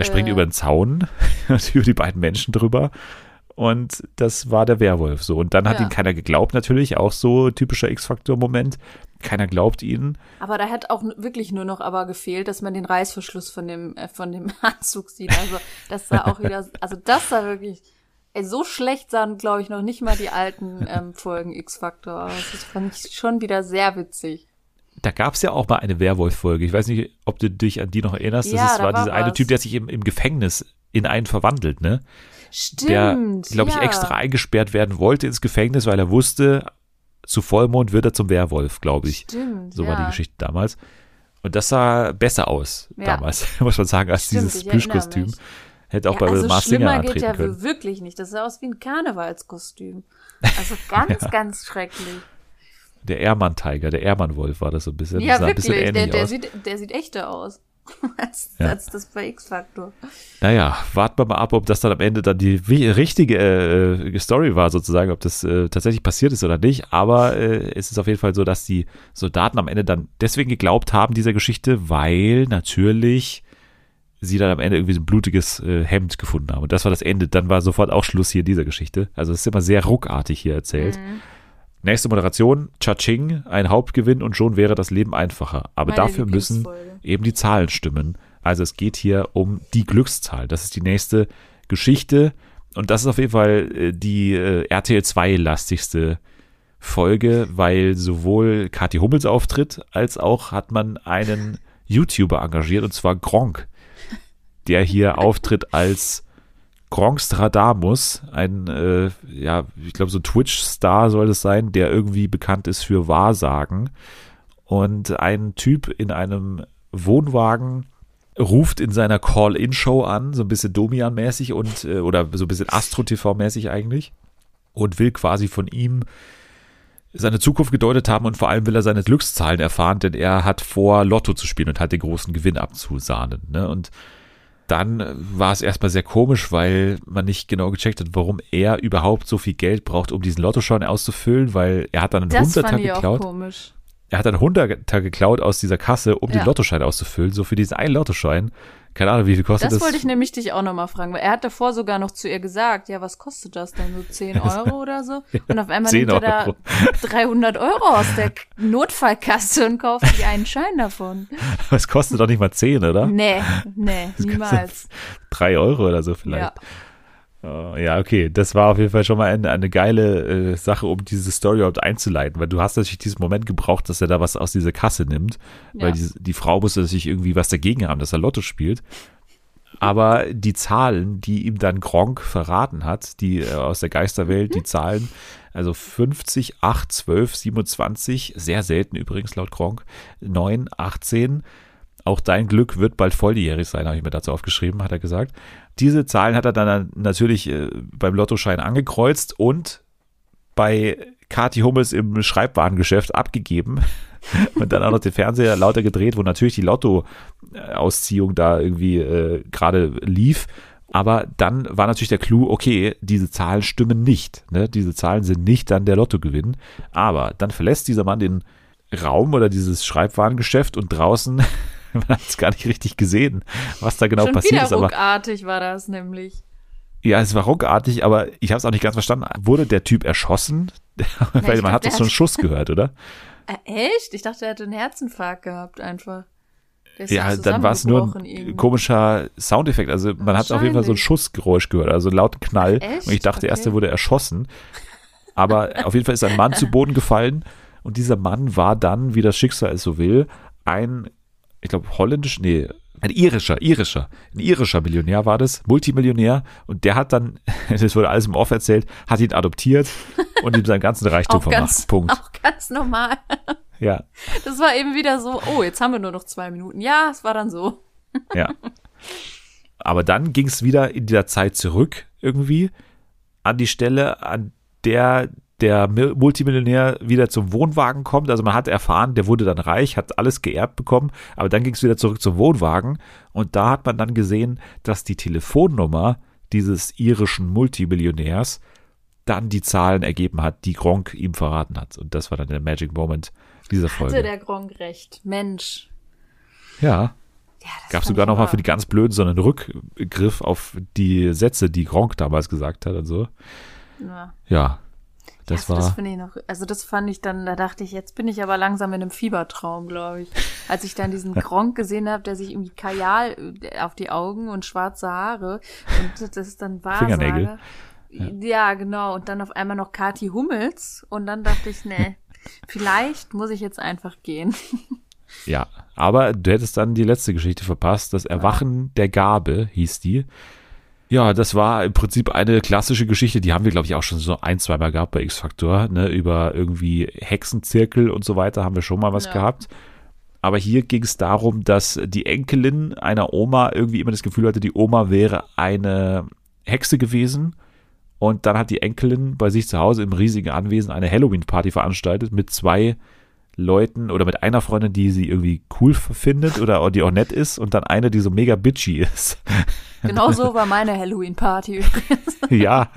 Er springt Äh. über den Zaun [laughs] über die beiden Menschen drüber. Und das war der Werwolf so. Und dann hat Ja. ihm keiner geglaubt, natürlich. Auch so typischer X-Factor-Moment. Keiner glaubt ihnen. Aber da hat auch wirklich nur noch aber gefehlt, dass man den Reißverschluss von dem, äh, von dem [laughs] Anzug sieht. Also das sah auch wieder, also das sah wirklich, ey, so schlecht sahen, glaube ich, noch nicht mal die alten ähm, Folgen X-Factor aus. Das fand ich schon wieder sehr witzig. Da gab es ja auch mal eine Werwolf-Folge. Ich weiß nicht, ob du dich an die noch erinnerst. Das Ja, ist, da war war dieser eine was. Typ, der sich im, im Gefängnis in einen verwandelt, ne? Stimmt. Der, glaube ich, ja. extra eingesperrt werden wollte ins Gefängnis, weil er wusste, zu Vollmond wird er zum Werwolf, glaube ich. Stimmt, So ja. war die Geschichte damals. Und das sah besser aus Ja. damals, [laughs] muss man sagen, als Stimmt, dieses Plüschkostüm. Hätte auch ja, bei also Mars Singer schlimmer geht antreten ja können. wirklich nicht. Das sah aus wie ein Karnevalskostüm. Also ganz, [laughs] ganz schrecklich. Der Ehrmann-Tiger, der Ehrmann-Wolf war das so ein bisschen. Ja, wirklich. bisschen Der, der, sieht, der sieht echter aus. [laughs] als, Ja. als das bei X-Factor. Naja, warten wir mal ab, ob das dann am Ende dann die richtige äh, Story war, sozusagen, ob das äh, tatsächlich passiert ist oder nicht. Aber äh, es ist auf jeden Fall so, dass die Soldaten am Ende dann deswegen geglaubt haben, dieser Geschichte, weil natürlich sie dann am Ende irgendwie so ein blutiges äh, Hemd gefunden haben. Und das war das Ende. Dann war sofort auch Schluss hier dieser Geschichte. Also es ist immer sehr ruckartig hier erzählt. Mhm. Nächste Moderation, Cha-Ching, ein Hauptgewinn und schon wäre das Leben einfacher. Aber Meine dafür müssen eben die Zahlen stimmen. Also es geht hier um die Glückszahl. Das ist die nächste Geschichte. Und das ist auf jeden Fall äh, die äh, RTL 2 lastigste Folge, weil sowohl Kathi Hummels auftritt, als auch hat man einen [laughs] YouTuber engagiert, und zwar Gronk. der hier auftritt als Gronkstradamus, ein, äh, ja, ich glaube, so Twitch-Star soll es sein, der irgendwie bekannt ist für Wahrsagen. Und ein Typ in einem Wohnwagen ruft in seiner Call-In-Show an, so ein bisschen Domian-mäßig und, äh, oder so ein bisschen Astro-TV-mäßig eigentlich, und will quasi von ihm seine Zukunft gedeutet haben und vor allem will er seine Glückszahlen erfahren, denn er hat vor, Lotto zu spielen und hat den großen Gewinn abzusahnen. Ne? Und dann war es erstmal sehr komisch, weil man nicht genau gecheckt hat, warum er überhaupt so viel Geld braucht, um diesen Lottoschein auszufüllen, weil er hat dann einen Das Hunderter geklaut. komisch. Er hat einen Hunderter geklaut aus dieser Kasse, um Ja. den Lottoschein auszufüllen. So für diesen einen Lottoschein. Keine Ahnung, wie viel kostet Das das? wollte ich nämlich dich auch nochmal fragen, weil er hat davor sogar noch zu ihr gesagt, ja, was kostet das denn, so 10 [laughs] Euro oder so? Und auf einmal 10 nimmt er Euro. [laughs] da 300 Euro aus der Notfallkasse und kauft sich einen Schein davon. [laughs] Das kostet doch nicht mal 10, oder? Nee, nee, niemals. Drei Euro oder so vielleicht. Ja. Ja, okay. Das war auf jeden Fall schon mal eine, eine geile äh, Sache, um diese Story überhaupt einzuleiten, weil du hast natürlich diesen Moment gebraucht, dass er da was aus dieser Kasse nimmt, weil Ja. die, die Frau musste natürlich irgendwie was dagegen haben, dass er Lotto spielt. Aber die Zahlen, die ihm dann Gronk verraten hat, die äh, aus der Geisterwelt, die Zahlen, also 50, 8, 12, 27, sehr selten übrigens laut Gronk, 9, 18, auch dein Glück wird bald volljährig sein, habe ich mir dazu aufgeschrieben, hat er gesagt. Diese Zahlen hat er dann natürlich äh, beim Lottoschein angekreuzt und bei Kati Hummels im Schreibwarengeschäft abgegeben [laughs] und dann auch noch den Fernseher lauter gedreht, wo natürlich die Lotto-Ausziehung da irgendwie äh, gerade lief. Aber dann war natürlich der Clou, okay, diese Zahlen stimmen nicht. Ne? Diese Zahlen sind nicht dann der Lottogewinn. Aber dann verlässt dieser Mann den Raum oder dieses Schreibwarengeschäft und draußen, [laughs] man hat es gar nicht richtig gesehen, was da genau Schon passiert ist. Aber ruckartig war das nämlich. ja, es war ruckartig, aber ich habe es auch nicht ganz verstanden. Wurde der Typ erschossen? [laughs] Weil man glaub, hat doch so einen Schuss gehört, oder? [laughs] Äh, echt? Ich dachte, er hätte einen Herzinfarkt gehabt einfach. Ja, dann war es nur ein irgendwie. komischer Soundeffekt. Also man hat auf jeden Fall so ein. Schussgeräusch gehört, also einen lauten Knall. Echt? Und ich dachte erst, Okay. er wurde erschossen. Aber auf jeden Fall ist ein Mann zu Boden gefallen und dieser Mann war dann, wie das Schicksal es so will, ein, ich glaube, holländisch, nee, ein irischer, irischer, ein irischer Millionär war das, Multimillionär und der hat dann, [laughs] das wurde alles im Off erzählt, hat ihn adoptiert und ihm seinen ganzen Reichtum [laughs] vermacht. ganz, Punkt. auch ganz normal. [laughs] Ja, Das war eben wieder so, oh, jetzt haben wir nur noch zwei Minuten. Ja, es war dann so. Ja. Aber dann ging es wieder in dieser Zeit zurück irgendwie an die Stelle, an der der Mil- Multimillionär wieder zum Wohnwagen kommt. Also man hat erfahren, der wurde dann reich, hat alles geerbt bekommen, aber dann ging es wieder zurück zum Wohnwagen und da hat man dann gesehen, dass die Telefonnummer dieses irischen Multimillionärs dann die Zahlen ergeben hat, die Gronk ihm verraten hat. Und das war dann der Magic Moment dieser Folge. Hatte der Gronk recht. Mensch. ja. Ja, Gab sogar ich noch mal aber- für die ganz Blöden so einen Rückgriff auf die Sätze, die Gronk damals gesagt hat und so. Ja. Ja, das also, das war. finde ich noch, also das fand ich dann, da dachte ich, jetzt bin ich aber langsam in einem Fiebertraum, glaube ich. Als ich dann diesen [laughs] Gronk gesehen habe, der sich irgendwie Kajal äh, auf die Augen und schwarze Haare und das ist dann [laughs] Fingernägel. Wahrsage. Ja. genau. Und dann auf einmal noch Kati Hummels und dann dachte ich, nee, [laughs] vielleicht muss ich jetzt einfach gehen. Ja, aber du hättest dann die letzte Geschichte verpasst. Das Erwachen der Gabe hieß die. Ja, das war im Prinzip eine klassische Geschichte, die haben wir, glaube ich, auch schon so ein, zweimal gehabt bei X-Factor, ne, über irgendwie Hexenzirkel und so weiter haben wir schon mal was Ja. gehabt. Aber hier ging es darum, dass die Enkelin einer Oma irgendwie immer das Gefühl hatte, die Oma wäre eine Hexe gewesen. Und dann hat die Enkelin bei sich zu Hause im riesigen Anwesen eine Halloween-Party veranstaltet mit zwei Leuten oder mit einer Freundin, die sie irgendwie cool findet oder die auch nett ist und dann eine, die so mega bitchy ist. [laughs] Genau so war meine Halloween-Party übrigens. [laughs] ja.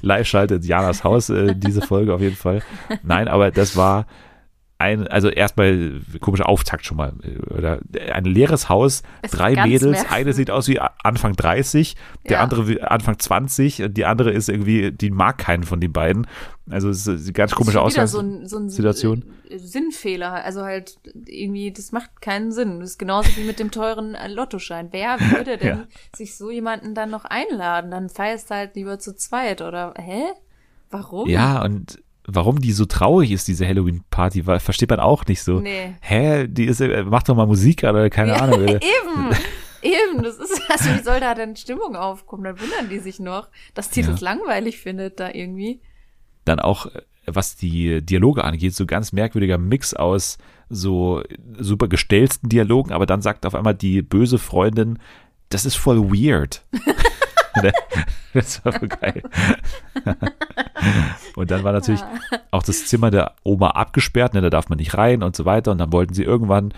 Live schaltet Janas Haus äh, diese Folge auf jeden Fall. Nein, aber das war ein, also erstmal komischer Auftakt schon mal. äh, Oder ein leeres Haus, Es drei Mädels, merkwürdig. eine sieht aus wie Anfang 30, der Ja. andere wie Anfang 20 und die andere ist irgendwie, die mag keinen von den beiden. Also es ist eine ganz komische Ausgangssituation. so ein, so ein Situation. äh, Sinnfehler. Also halt irgendwie, das macht keinen Sinn. Das ist genauso wie mit dem teuren äh, Lottoschein. Wer würde [laughs] denn Ja. sich so jemanden dann noch einladen? Dann feierst du halt lieber zu zweit oder hä? Warum? Ja, und warum die so traurig ist, diese Halloween-Party, versteht man auch nicht so. Nee. Hä, die ist, äh, mach doch mal Musik oder keine Ja, Ahnung. Oder. [laughs] Eben. Eben, das ist, [laughs] also wie soll da denn Stimmung aufkommen? Dann wundern die sich noch, dass die Ja. das langweilig findet da irgendwie. Dann auch, äh, was die Dialoge angeht, so ganz merkwürdiger Mix aus so super gestellten Dialogen, aber dann sagt auf einmal die böse Freundin, das ist voll weird. [laughs] Ne? [laughs] das war voll geil. [laughs] und dann war natürlich auch das Zimmer der Oma abgesperrt, ne, da darf man nicht rein und so weiter. Und dann wollten sie irgendwann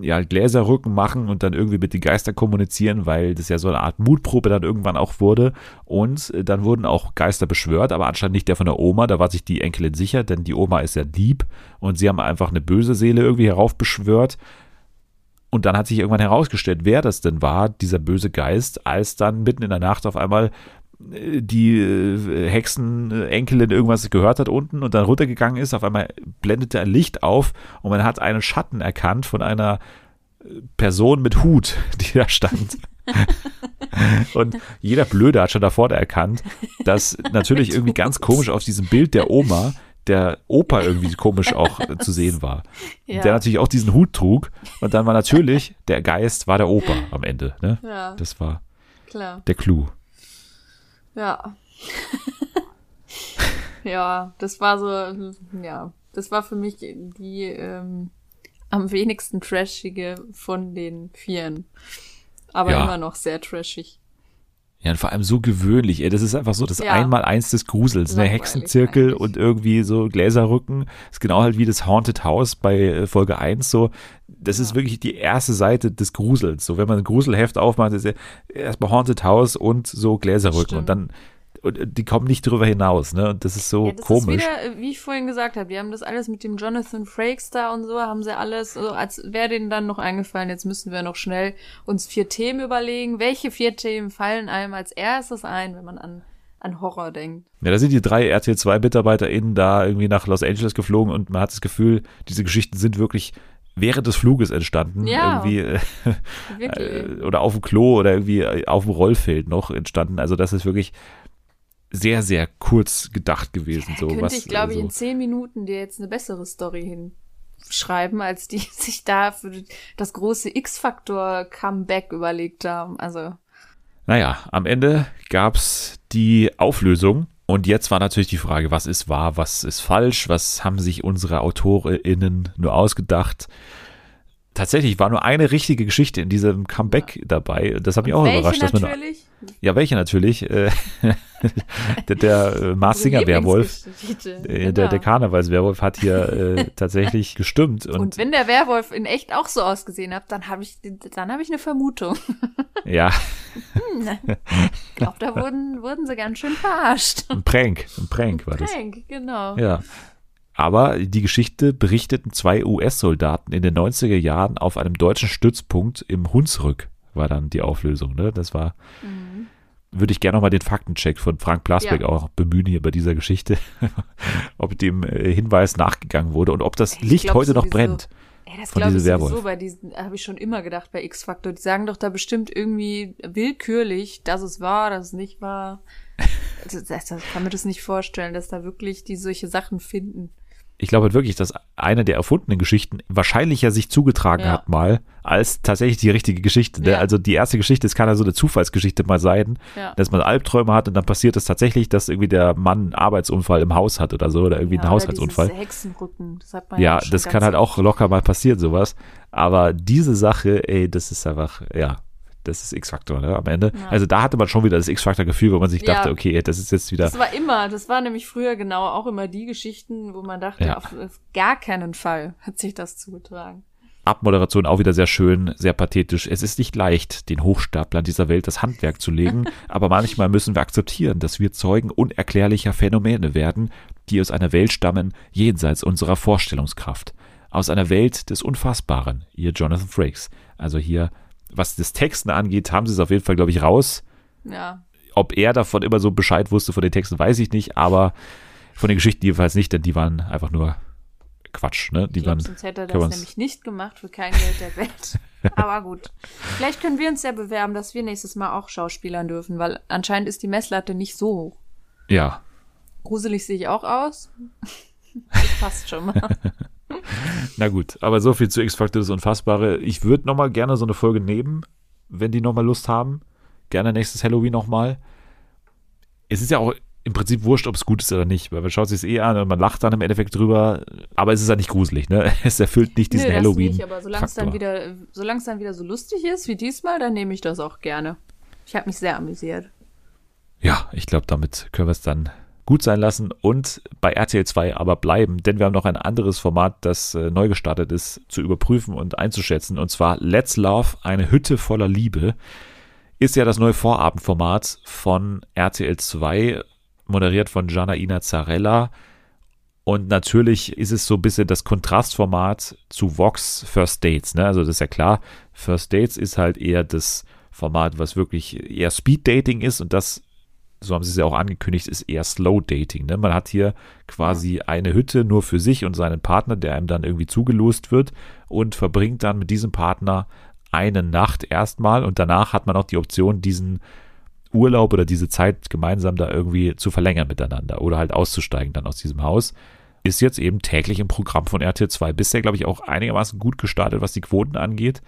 ja Gläserrücken machen und dann irgendwie mit den Geistern kommunizieren, weil das ja so eine Art Mutprobe dann irgendwann auch wurde. Und äh, dann wurden auch Geister beschwört, aber anscheinend nicht der von der Oma. Da war sich die Enkelin sicher, denn die Oma ist ja lieb und sie haben einfach eine böse Seele irgendwie heraufbeschwört. Und dann hat sich irgendwann herausgestellt, wer das denn war, dieser böse Geist, als dann mitten in der Nacht auf einmal äh, die äh, Hexenenkelin irgendwas gehört hat unten und dann runtergegangen ist. Auf einmal blendete ein Licht auf und man hat einen Schatten erkannt von einer äh, Person mit Hut, [laughs] die da stand. [laughs] und jeder Blöde hat schon davor erkannt, dass natürlich irgendwie ganz komisch auf diesem Bild der Oma der Opa irgendwie [laughs] komisch auch äh, zu sehen war Ja. der natürlich auch diesen Hut trug. Und dann war natürlich, der Geist war der Opa am Ende. Ne? ja, Das war klar. der Clou. Ja. [laughs] ja, das war so, ja, das war für mich die ähm, am wenigsten trashige von den Vieren. Aber Ja. immer noch sehr trashig. Ja, und vor allem so gewöhnlich. Ey, das ist einfach so das Ja. Einmaleins des Grusels. Ne? Hexenzirkel eigentlich. und irgendwie so Gläserrücken. ist genau halt wie das Haunted House bei äh, Folge 1 so. Das ist Ja. wirklich die erste Seite des Grusels. So, wenn man ein Gruselheft aufmacht, ist ja erstmal Haunted House und so Gläserrücken. Und dann, und die kommen nicht drüber hinaus, ne? Und das ist so Ja, das komisch. ist wieder, äh, wie ich vorhin gesagt habe, die haben das alles mit dem Jonathan Frakes da und so, haben sie alles, so, als wäre denen dann noch eingefallen, jetzt müssen wir noch schnell uns vier Themen überlegen. Welche vier Themen fallen einem als erstes ein, wenn man an, an Horror denkt? Ja, da sind die drei RTL2-MitarbeiterInnen da irgendwie nach Los Angeles geflogen und man hat das Gefühl, diese Geschichten sind wirklich während des Fluges entstanden. Ja. Irgendwie, äh, [laughs] äh, oder auf dem Klo oder irgendwie äh, auf dem Rollfeld noch entstanden. Also das ist wirklich sehr, sehr kurz gedacht gewesen. So, Könnte was, ich, glaube ich, äh, in zehn Minuten dir jetzt eine bessere Story hinschreiben, als die [laughs] sich da für das große X-Factor-Comeback überlegt haben. Also, Naja, am Ende gab's die Auflösung. Und jetzt war natürlich die Frage, was ist wahr, was ist falsch, was haben sich unsere AutorInnen nur ausgedacht. Tatsächlich war nur eine richtige Geschichte in diesem Comeback dabei. Das hat mich auch welche überrascht. Dass man nur, natürlich? ja, welche natürlich? Äh, [laughs] der der äh, Mars Singer Werwolf, äh, der, der Genau. Karnevalswerwolf hat hier äh, [laughs] tatsächlich gestimmt. Und, Und wenn der Werwolf in echt auch so ausgesehen hat, dann habe ich, dann habe ich eine Vermutung. ja, [laughs] Ich glaube, da wurden, wurden sie ganz schön verarscht. ein Prank, ein Prank war das. Prank, genau. Ja. Aber die Geschichte berichteten zwei US-Soldaten in den 90er Jahren auf einem deutschen Stützpunkt im Hunsrück, war dann die Auflösung. Ne? Das war, würde ich gerne nochmal den Faktencheck von Frank Plasbeck Ja. auch bemühen hier bei dieser Geschichte, [laughs] ob dem äh, Hinweis nachgegangen wurde und ob das Ich Licht heute noch brennt. Ey, das glaube ich sowieso bei diesen, habe ich schon immer gedacht bei X-Factor. Die sagen doch da bestimmt irgendwie willkürlich, dass es war, dass es nicht war. [laughs] Das, das, kann mir das nicht vorstellen, dass da wirklich die solche Sachen finden. Ich glaube halt wirklich, dass eine der erfundenen Geschichten wahrscheinlicher sich zugetragen Ja. hat mal, als tatsächlich die richtige Geschichte. Ne? Ja. Also die erste Geschichte, es kann ja so eine Zufallsgeschichte mal sein, Ja. dass man Albträume hat und dann passiert es tatsächlich, dass irgendwie der Mann einen Arbeitsunfall im Haus hat oder so oder irgendwie einen Haushaltsunfall. Hexenrücken, das hat man Ja, das kann halt auch locker mal passieren, sowas. Aber diese Sache, ey, das ist einfach, ja, das ist X-Faktor, ne, am Ende. Ja. Also da hatte man schon wieder das X-Faktor-Gefühl, wo man sich Ja. dachte, okay, das ist jetzt wieder, Das war immer, das war nämlich früher genau auch immer die Geschichten, wo man dachte, Ja. auf, auf gar keinen Fall hat sich das zugetragen. Abmoderation auch wieder sehr schön, sehr pathetisch. Es ist nicht leicht, den Hochstaplern dieser Welt das Handwerk zu legen, [laughs] aber manchmal müssen wir akzeptieren, dass wir Zeugen unerklärlicher Phänomene werden, die aus einer Welt stammen, jenseits unserer Vorstellungskraft. Aus einer Welt des Unfassbaren, ihr Jonathan Frakes. Also hier, was das Texten angeht, haben sie es auf jeden Fall, glaube ich, raus. Ja, Ob er davon immer so Bescheid wusste von den Texten, weiß ich nicht, aber von den Geschichten jedenfalls nicht, denn die waren einfach nur Quatsch, ne? Die ich waren, sonst hätte er das nämlich nicht gemacht für kein Geld der Welt. [laughs] Aber gut. Vielleicht können wir uns ja bewerben, dass wir nächstes Mal auch Schauspielern dürfen, weil anscheinend ist die Messlatte nicht so hoch. ja, Gruselig sehe ich auch aus. [laughs] Das passt schon mal. [laughs] [laughs] Na gut, aber so viel zu X-Factor das Unfassbare. Ich würde nochmal gerne so eine Folge nehmen, wenn die nochmal Lust haben. Gerne nächstes Halloween nochmal. Es ist ja auch im Prinzip wurscht, ob es gut ist oder nicht, weil man schaut sich es eh an und man lacht dann im Endeffekt drüber, aber es ist ja nicht gruselig, ne? [laughs] Es erfüllt nicht diesen Nö, Halloween. nicht, aber solange es dann wieder, solange es dann wieder so lustig ist wie diesmal, dann nehme ich das auch gerne. Ich habe mich sehr amüsiert. Ja, ich glaube, damit können wir es dann gut sein lassen und bei RTL 2 aber bleiben, denn wir haben noch ein anderes Format, das äh, neu gestartet ist, zu überprüfen und einzuschätzen und zwar Let's Love, eine Hütte voller Liebe. Ist ja das neue Vorabendformat von RTL 2, moderiert von Gianna Ina Zarella. Und natürlich ist es so ein bisschen das Kontrastformat zu Vox First Dates. Ne? Also das ist ja klar, First Dates ist halt eher das Format, was wirklich eher Speed Dating ist und das, so haben sie es ja auch angekündigt, ist eher Slow Dating. Ne? Man hat hier quasi eine Hütte nur für sich und seinen Partner, der einem dann irgendwie zugelost wird und verbringt dann mit diesem Partner eine Nacht erstmal und danach hat man auch die Option, diesen Urlaub oder diese Zeit gemeinsam da irgendwie zu verlängern miteinander oder halt auszusteigen dann aus diesem Haus. Ist jetzt eben täglich im Programm von RTL 2. Bisher, glaube ich, auch einigermaßen gut gestartet, was die Quoten angeht.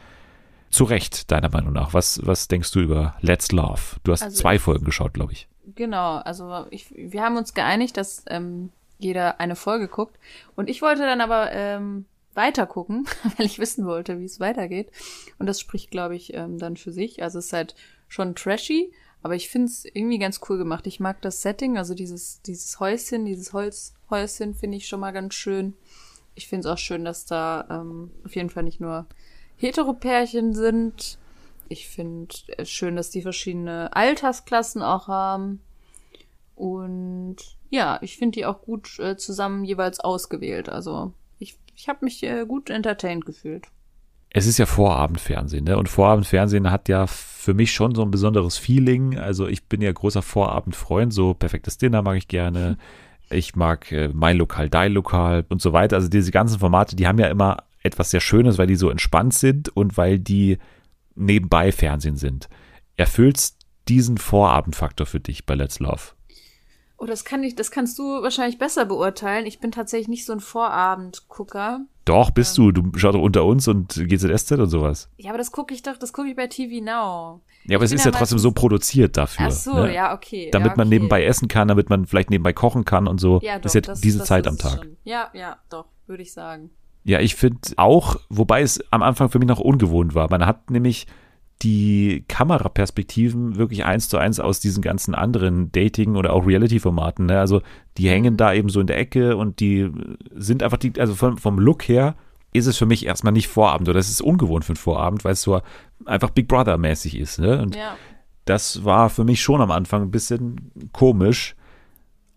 Zu Recht, deiner Meinung nach. Was, was denkst du über Let's Love? Du hast Also zwei Folgen geschaut, glaube ich. Genau, also ich, wir haben uns geeinigt, dass ähm, jeder eine Folge guckt. Und ich wollte dann aber ähm, weiter gucken, [laughs] weil ich wissen wollte, wie es weitergeht. Und das spricht, glaube ich, ähm, dann für sich. Also es ist halt schon trashy, aber ich finde es irgendwie ganz cool gemacht. Ich mag das Setting, also dieses, dieses Häuschen, dieses Holzhäuschen finde ich schon mal ganz schön. Ich finde es auch schön, dass da ähm, auf jeden Fall nicht nur Heteropärchen sind. Ich finde es schön, dass die verschiedene Altersklassen auch haben. Und ja, ich finde die auch gut äh, zusammen jeweils ausgewählt. Also ich, ich habe mich äh, gut entertained gefühlt. Es ist ja Vorabendfernsehen, ne? Und Vorabendfernsehen hat ja für mich schon so ein besonderes Feeling. Also ich bin ja großer Vorabendfreund, so perfektes Dinner mag ich gerne. [laughs] Ich mag äh, mein Lokal, dein Lokal und so weiter. Also diese ganzen Formate, die haben ja immer etwas sehr Schönes, weil die so entspannt sind und weil die nebenbei Fernsehen sind. Erfüllst diesen Vorabendfaktor für dich bei Let's Love? Oh, das kann ich, das kannst du wahrscheinlich besser beurteilen. Ich bin tatsächlich nicht so ein Vorabendgucker. Doch, bist du. Du schaust doch unter uns und GZSZ und sowas. Ja, aber das gucke ich doch, das gucke ich bei TV Now. Ja, aber es bin ist ja trotzdem so produziert dafür. Ach so, ne? ja, okay. damit ja, man okay. nebenbei essen kann, damit man vielleicht nebenbei kochen kann und so. Ja, das doch, ist ja diese das Zeit am es Tag. schon. Ja, ja, doch, würde ich sagen. Ja, ich finde auch, wobei es am Anfang für mich noch ungewohnt war. Man hat nämlich die Kameraperspektiven wirklich eins zu eins aus diesen ganzen anderen Dating- oder auch Reality-Formaten. Ne? Also die hängen da eben so in der Ecke und die sind einfach, die, also vom, vom Look her ist es für mich erstmal nicht Vorabend oder es ist ungewohnt für einen Vorabend, weil es so einfach Big Brother-mäßig ist. Ne? Und Ja. das war für mich schon am Anfang ein bisschen komisch.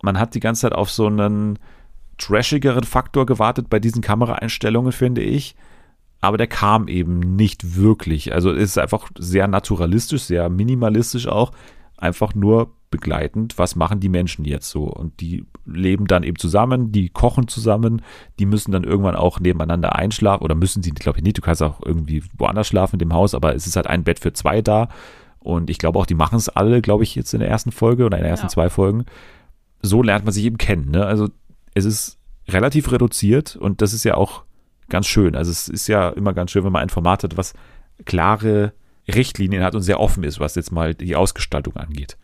Man hat die ganze Zeit auf so einen trashigeren Faktor gewartet bei diesen Kameraeinstellungen, finde ich. Aber der kam eben nicht wirklich. Also es ist einfach sehr naturalistisch, sehr minimalistisch auch. Einfach nur begleitend, was machen die Menschen jetzt so? Und die leben dann eben zusammen, die kochen zusammen, die müssen dann irgendwann auch nebeneinander einschlafen oder müssen sie, glaube ich nicht, du kannst auch irgendwie woanders schlafen in dem Haus, aber es ist halt ein Bett für zwei da. Und ich glaube auch, die machen es alle, glaube ich, jetzt in der ersten Folge oder in den ersten Ja. zwei Folgen. So lernt man sich eben kennen. Ne? Also es ist relativ reduziert und das ist ja auch ganz schön. Also es ist ja immer ganz schön, wenn man ein Format hat, was klare Richtlinien hat und sehr offen ist, was jetzt mal die Ausgestaltung angeht.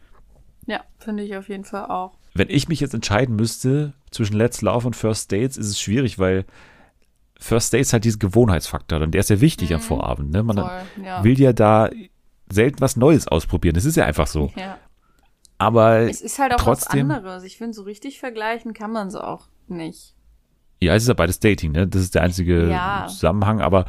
Ja, finde ich auf jeden Fall auch. Wenn ich mich jetzt entscheiden müsste zwischen Let's Love und First Dates, ist es schwierig, weil First Dates halt diesen Gewohnheitsfaktor und der ist ja wichtig am Vorabend. Ne? Man Voll, ja. will ja da selten was Neues ausprobieren. Das ist ja einfach so. ja. Aber Es ist halt auch trotzdem, was anderes. Ich finde, so richtig vergleichen kann man es auch nicht. Ja, es ist ja beides Dating, ne? Das ist der einzige Ja. Zusammenhang. Aber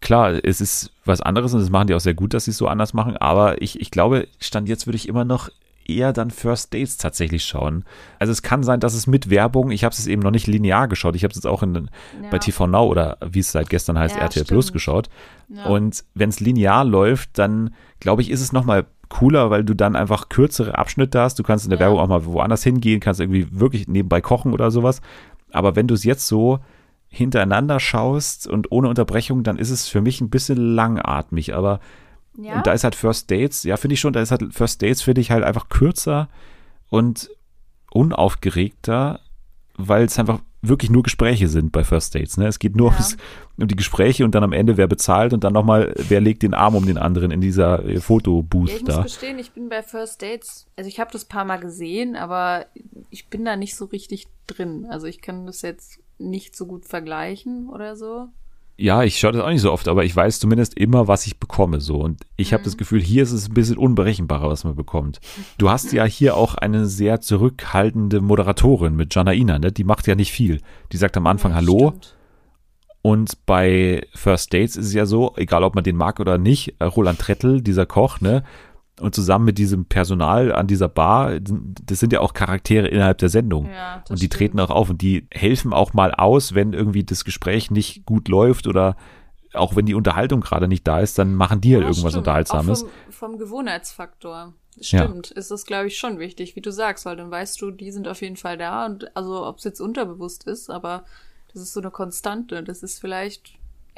klar, es ist was anderes und das machen die auch sehr gut, dass sie es so anders machen. Aber ich, ich glaube, Stand jetzt würde ich immer noch eher dann First Dates tatsächlich schauen. Also es kann sein, dass es mit Werbung, ich habe es eben noch nicht linear geschaut, ich habe es jetzt auch in, Ja. bei TV Now oder wie es seit gestern heißt, Ja, RTL Plus stimmt. geschaut. Ja. Und wenn es linear läuft, dann glaube ich, ist es nochmal cooler, weil du dann einfach kürzere Abschnitte hast. Du kannst in der. Werbung auch mal woanders hingehen, kannst irgendwie wirklich nebenbei kochen oder sowas. Aber wenn du es jetzt so hintereinander schaust und ohne Unterbrechung, dann ist es für mich ein bisschen langatmig. Aber ja? da ist halt First Dates, ja, finde ich schon, da ist halt First Dates, finde ich halt einfach kürzer und unaufgeregter, weil es einfach wirklich nur Gespräche sind bei First Dates. Ne? Es geht nur Ja. ums, um die Gespräche und dann am Ende, wer bezahlt und dann nochmal, wer legt den Arm um den anderen in dieser äh, Fotobooth Ja, ich muss da. gestehen, ich bin bei First Dates, also ich habe das paar Mal gesehen, aber ich bin da nicht so richtig drin. Also ich kann das jetzt nicht so gut vergleichen oder so. Ja, ich schaue das auch nicht so oft, aber ich weiß zumindest immer, was ich bekomme so. Und ich habe das Gefühl, hier ist es ein bisschen unberechenbarer, was man bekommt. Du hast ja hier auch eine sehr zurückhaltende Moderatorin mit Janaina, ne? Die macht ja nicht viel. Die sagt am Anfang Ja, Hallo. stimmt. Und bei First Dates ist es ja so, egal ob man den mag oder nicht, äh, Roland Trettel, dieser Koch, ne? Und zusammen mit diesem Personal an dieser Bar, das sind ja auch Charaktere innerhalb der Sendung. Ja, das und die stimmt. treten auch auf und die helfen auch mal aus, wenn irgendwie das Gespräch nicht gut läuft oder auch wenn die Unterhaltung gerade nicht da ist, dann machen die halt Ja, irgendwas stimmt. Unterhaltsames. Auch vom, vom Gewohnheitsfaktor. Ja. Stimmt, ist das, glaube ich, schon wichtig, wie du sagst, weil dann weißt du, die sind auf jeden Fall da und also ob es jetzt unterbewusst ist, aber das ist so eine Konstante. Das ist vielleicht,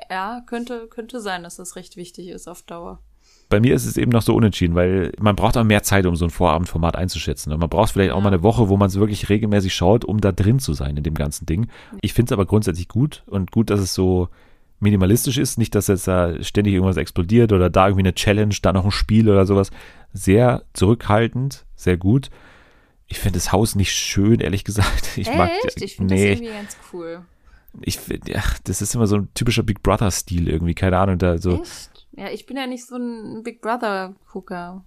ja, könnte, könnte sein, dass das recht wichtig ist auf Dauer. Bei mir ist es eben noch so unentschieden, weil man braucht auch mehr Zeit, um so ein Vorabendformat einzuschätzen. Und man braucht vielleicht auch mal eine Woche, wo man es wirklich regelmäßig schaut, um da drin zu sein in dem ganzen Ding. Ich finde es aber grundsätzlich gut und gut, dass es so minimalistisch ist. Nicht, dass jetzt da ständig irgendwas explodiert oder da irgendwie eine Challenge, da noch ein Spiel oder sowas. Sehr zurückhaltend, sehr gut. Ich finde das Haus nicht schön, ehrlich gesagt. [laughs] Ich mag, Echt? Ich finde nee, das irgendwie ganz cool. ich finde, ja, das ist immer so ein typischer Big Brother-Stil irgendwie, keine Ahnung, da so. Echt? Ja, ich bin ja nicht so ein Big Brother-Gucker.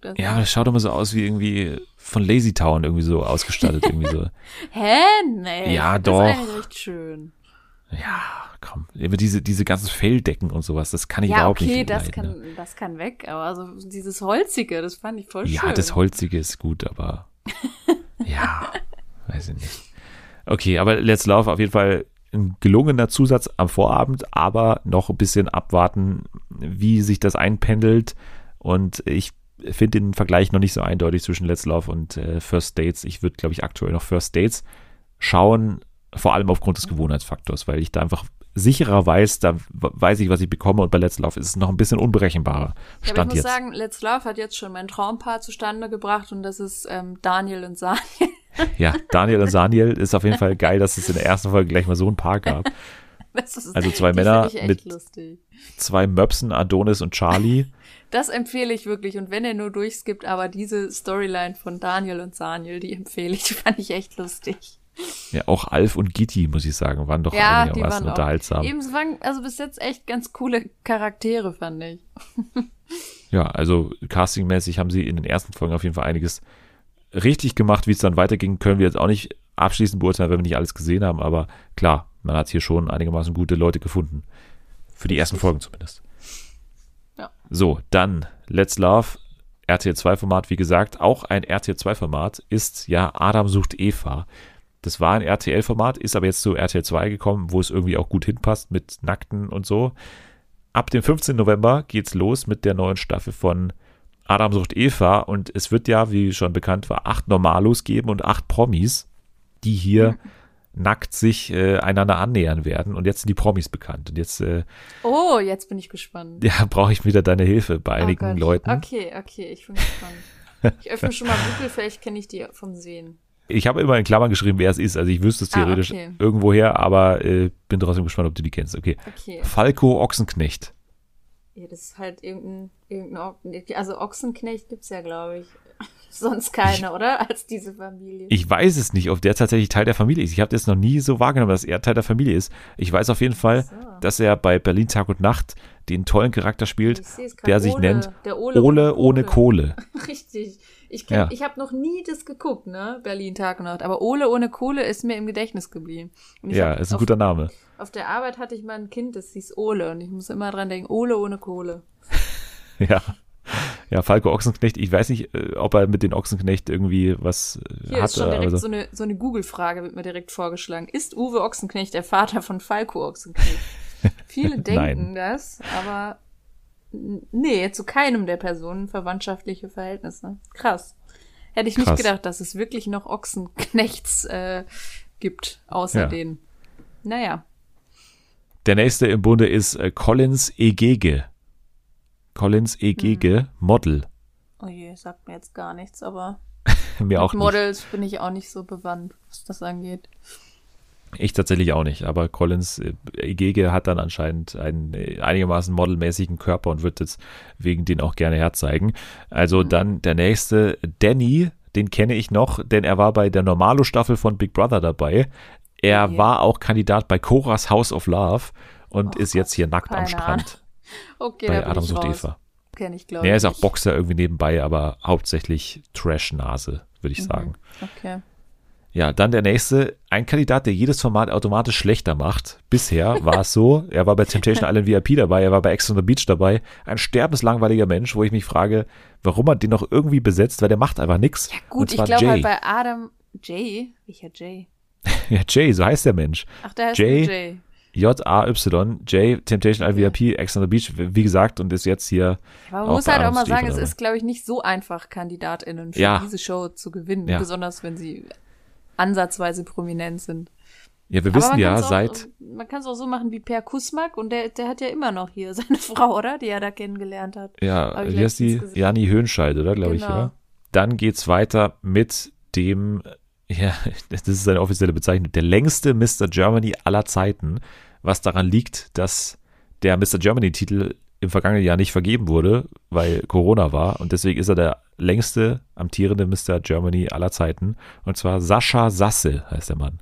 Das Ja, das schaut immer so aus wie irgendwie von Lazy Town irgendwie so ausgestattet, irgendwie so. [laughs] Hä? Nee. Ja, das doch. ist eigentlich recht schön. Ja, komm. Immer diese, diese ganzen Felldecken und sowas, das kann ich Ja, überhaupt okay, nicht das leiden, kann, ne? das kann weg, aber also dieses Holzige, das fand ich voll schön. Ja, das Holzige ist gut, aber [laughs] ja, weiß ich nicht. Okay, aber Let's Love auf jeden Fall ein gelungener Zusatz am Vorabend, aber noch ein bisschen abwarten, wie sich das einpendelt. Und ich finde den Vergleich noch nicht so eindeutig zwischen Let's Love und äh, First Dates. Ich würde, glaube ich, aktuell noch First Dates schauen, vor allem aufgrund des Gewohnheitsfaktors, weil ich da einfach sicherer weiß, da weiß ich, was ich bekomme und bei Let's Love ist es noch ein bisschen unberechenbarer. Ja, aber ich Stand muss jetzt. sagen, Let's Love hat jetzt schon mein Traumpaar zustande gebracht und das ist ähm, Daniel und Saniel. [laughs] Ja, Daniel und Saniel ist auf jeden Fall geil, dass es in der ersten Folge gleich mal so ein Paar gab. [laughs] Ist, Also zwei Männer mit- lustig. Zwei Möpsen, Adonis und Charlie. [laughs] Das empfehle ich wirklich und wenn er nur durchskippt, aber diese Storyline von Daniel und Saniel, die empfehle ich, die fand ich echt lustig. Ja, auch Alf und Gitti, muss ich sagen, waren doch ja, einigermaßen waren unterhaltsam. Eben, es waren also bis jetzt echt ganz coole Charaktere, fand ich. Ja, also castingmäßig haben sie in den ersten Folgen auf jeden Fall einiges richtig gemacht. Wie es dann weiterging, können wir jetzt auch nicht abschließend beurteilen, wenn wir nicht alles gesehen haben. Aber klar, man hat hier schon einigermaßen gute Leute gefunden. Für die ersten. Folgen zumindest. Ja. So, dann Let's Love. RTL 2 Format, wie gesagt, auch ein RTL 2 Format ist ja Adam sucht Eva. Das war ein RTL Format, ist aber jetzt zu RTL 2 gekommen, wo es irgendwie auch gut hinpasst mit Nackten und so. Ab dem 15. November geht's los mit der neuen Staffel von Adam sucht Eva und es wird ja, wie schon bekannt war, acht Normalos geben und acht Promis, die hier nackt sich äh, einander annähern werden. Und jetzt sind die Promis bekannt. Und jetzt äh, Oh, jetzt bin ich gespannt. [laughs] ja, brauche ich wieder deine Hilfe bei Oh einigen Gott. Leuten. Okay, okay, ich bin gespannt. Ich öffne schon mal Google, vielleicht kenne ich die vom Sehen. Ich habe immer in Klammern geschrieben, wer es ist. Also ich wüsste es Ah, theoretisch okay. irgendwoher, aber äh, bin trotzdem gespannt, ob du die kennst. Okay. Okay. Falco Ochsenknecht. Ja, das ist halt irgendein, irgendein also Ochsenknecht gibt's ja, glaube ich. [laughs] Sonst keine, oder? Als diese Familie. Ich weiß es nicht, ob der tatsächlich Teil der Familie ist. Ich habe das noch nie so wahrgenommen, dass er Teil der Familie ist. Ich weiß auf jeden Fall, so. dass er bei Berlin Tag und Nacht den tollen Charakter spielt, Ich der sich Ole, nennt der Ole, Ole ohne Kohle. [laughs] Richtig. Ich, kenn, Ja. ich habe noch nie das geguckt, ne? Berlin Tag und Nacht. Aber Ole ohne Kohle ist mir im Gedächtnis geblieben. Ja, ist ein auf, guter Name. Auf der Arbeit hatte ich mal ein Kind, das hieß Ole. Und ich muss immer dran denken, Ole ohne Kohle. [laughs] Ja. Ja, Falco Ochsenknecht, ich weiß nicht, äh, ob er mit den Ochsenknecht irgendwie was äh, Hier hat. ist schon direkt also, so eine, so eine Google-Frage, wird mir direkt vorgeschlagen. Ist Uwe Ochsenknecht der Vater von Falco Ochsenknecht? [laughs] Viele denken Nein. das, aber nee, zu keinem der Personen verwandtschaftliche Verhältnisse. Krass. Hätte ich Krass. nicht gedacht, dass es wirklich noch Ochsenknechts äh, gibt, außer Ja. denen. Naja. Der nächste im Bunde ist äh, Collins Egege. Collins Egege, Hm. Model. Oh je, sagt mir jetzt gar nichts, aber [laughs] Mir auch Mit nicht. Models bin ich auch nicht so bewandt, was das angeht. Ich tatsächlich auch nicht, aber Collins äh, Igege hat dann anscheinend einen äh, einigermaßen modelmäßigen Körper und wird jetzt wegen den auch gerne herzeigen. Also dann der nächste, Danny, den kenne ich noch, denn er war bei der Normalo-Staffel von Big Brother dabei. Er Okay. war auch Kandidat bei Coras House of Love und Oh ist jetzt hier nackt am Strand [laughs] Okay, bei Adam sucht raus. Eva. Kenn ich, glaube Nee, er ist auch Boxer irgendwie nebenbei, aber hauptsächlich Trash-Nase, würde ich sagen. Okay. Ja, dann der nächste, ein Kandidat, der jedes Format automatisch schlechter macht. Bisher war es so, [laughs] er war bei Temptation Island VIP dabei, er war bei Ex on the Beach dabei. Ein sterbenslangweiliger Mensch, wo ich mich frage, warum man den noch irgendwie besetzt, weil der macht einfach nichts. Gut, Und ich glaube halt bei Adam Jay. Welcher Jay? [laughs] ja, Jay, so heißt der Mensch. Ach, der heißt Jay? Jay. J-A-Y, Jay, Temptation Island VIP, Ex on the Beach, wie gesagt, und ist jetzt hier. Aber man muss halt auch mal sagen, es ist, glaube ich, nicht so einfach, KandidatInnen für Ja. diese Show zu gewinnen. Ja. Besonders wenn sie ansatzweise prominent sind. Ja, wir wissen ja auch, seit, Man kann es auch so machen wie Per Kusmak und der, der hat ja immer noch hier [laughs] seine Frau, oder? Die er da kennengelernt hat. ja, ich wie heißt die? gesehen. Jani Höhnscheid, oder, glaube ich, Genau. oder? Dann geht's weiter mit dem, [laughs] ja, das ist seine offizielle Bezeichnung, der längste Mr. Germany aller Zeiten, was daran liegt, dass der Mr. Germany-Titel im vergangenen Jahr nicht vergeben wurde, weil Corona war und deswegen ist er der längste amtierende Mr. Germany aller Zeiten und zwar Sascha Sasse heißt der Mann.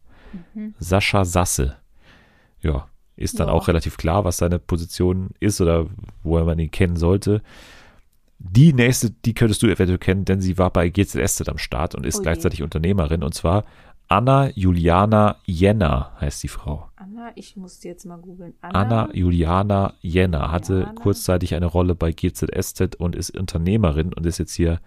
Sascha Sasse. Ja, ist dann Ja. auch relativ klar, was seine Position ist oder woher man ihn kennen sollte. Die nächste, die könntest du eventuell kennen, denn sie war bei GZSZ am Start und ist Oh je. gleichzeitig Unternehmerin und zwar Anna Juliana Jenner heißt die Frau. Anna, ich muss die jetzt mal googeln. Anna, Anna Juliana Jenner hatte Juliana? kurzzeitig eine Rolle bei GZSZ und ist Unternehmerin und ist jetzt hier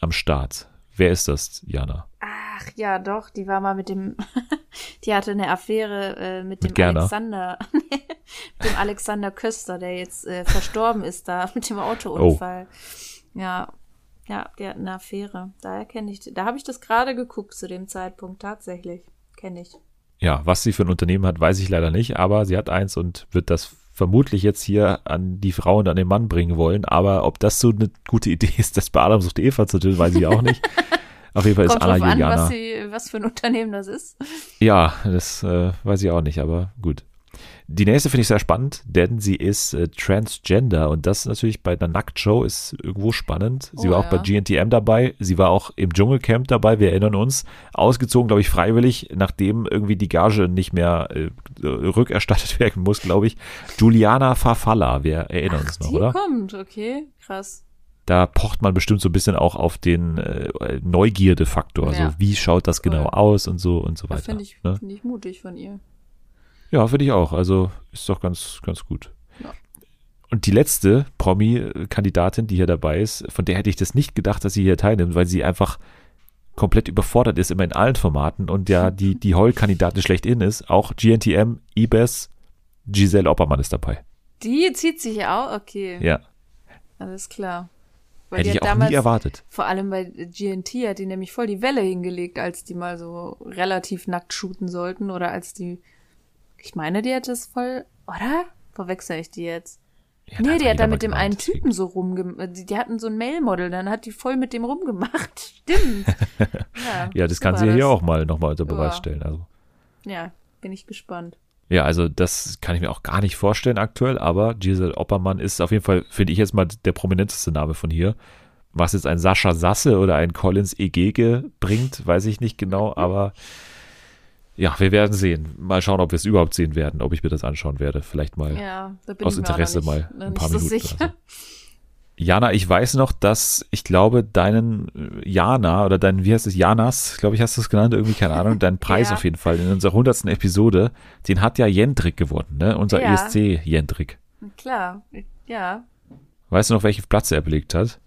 am Start. Wer ist das, Jana? Ach ja, doch, die war mal mit dem, [laughs] die hatte eine Affäre äh, mit dem Gerner. Alexander, [laughs] mit dem Alexander Köster, der jetzt äh, verstorben ist da [laughs] mit dem Autounfall. Oh. Ja, ja, die hat eine Affäre. Daher kenne ich, da habe ich das gerade geguckt zu dem Zeitpunkt tatsächlich. Kenne ich. Ja, was sie für ein Unternehmen hat, weiß ich leider nicht, aber sie hat eins und wird das vermutlich jetzt hier an die Frau und an den Mann bringen wollen. Aber ob das so eine gute Idee [laughs] ist, das bei Adam sucht Eva zu tun, weiß ich auch nicht. [laughs] Auf jeden Fall ist Kommt Anna drauf an, Juliana. was, sie, was für ein Unternehmen das ist. Ja, das äh, weiß ich auch nicht, aber gut. Die nächste finde ich sehr spannend, denn sie ist äh, Transgender und das natürlich bei einer Nacktshow ist irgendwo spannend. Sie Oh, war auch bei ja. GNTM dabei, sie war auch im Dschungelcamp dabei, wir erinnern uns. Ausgezogen, glaube ich, freiwillig, nachdem irgendwie die Gage nicht mehr äh, rückerstattet [laughs] werden muss, glaube ich. Juliana Farfalla, wir erinnern uns noch, Die oder? kommt, okay, krass. da pocht man bestimmt so ein bisschen auch auf den äh, Neugierde-Faktor. Ja. Also wie schaut das genau Voll. aus und so und so Das weiter. finde ich, ne? find ich mutig von ihr. Ja, finde ich auch. Also ist doch ganz, ganz gut. Ja. Und die letzte Promi-Kandidatin, die hier dabei ist, von der hätte ich das nicht gedacht, dass sie hier teilnimmt, weil sie einfach komplett überfordert ist, immer in allen Formaten und ja die, die Heul-Kandidatin schlechthin ist. Auch GNTM, IBES, Giselle Oppermann ist dabei. Die zieht sich ja auch, okay. Ja, Alles klar. Weil hätte die ich auch damals, nie erwartet. vor allem bei GNT hat die nämlich voll die Welle hingelegt, als die mal so relativ nackt shooten sollten oder als die, ich meine, die hat das voll, oder? Verwechsel ich die jetzt? Ja, nee, die hat da mit dem gemacht, einen. Typen so rumgemacht. Die, die hatten so ein Mail-Model, dann hat die voll mit dem rumgemacht. [laughs] Stimmt. [laughs] Ja, Ja, das kann sie hier das. auch mal nochmal unter Beweis Ja. stellen. Also. Ja, bin ich gespannt. Ja, also das kann ich mir auch gar nicht vorstellen aktuell, aber Giselle Oppermann ist auf jeden Fall, finde ich jetzt mal der prominenteste Name von hier. Was jetzt ein Sascha Sasse oder ein Collins Egege bringt, weiß ich nicht genau, [laughs] aber ja, wir werden sehen. Mal schauen, ob wir es überhaupt sehen werden, ob ich mir das anschauen werde. Vielleicht mal Ja, da bin aus Interesse nicht, mal ein paar Minuten. so. Jana, ich weiß noch, dass ich glaube, deinen äh, Jana oder deinen, wie heißt es, Janas, glaube ich, hast du es genannt, irgendwie, keine Ahnung, deinen [laughs] Preis Ja. auf jeden Fall in unserer hundertsten Episode, den hat ja Jendrik gewonnen, ne? Unser Ja. ESC Jendrik. Klar, ja. Weißt du noch, welchen Platz er belegt hat?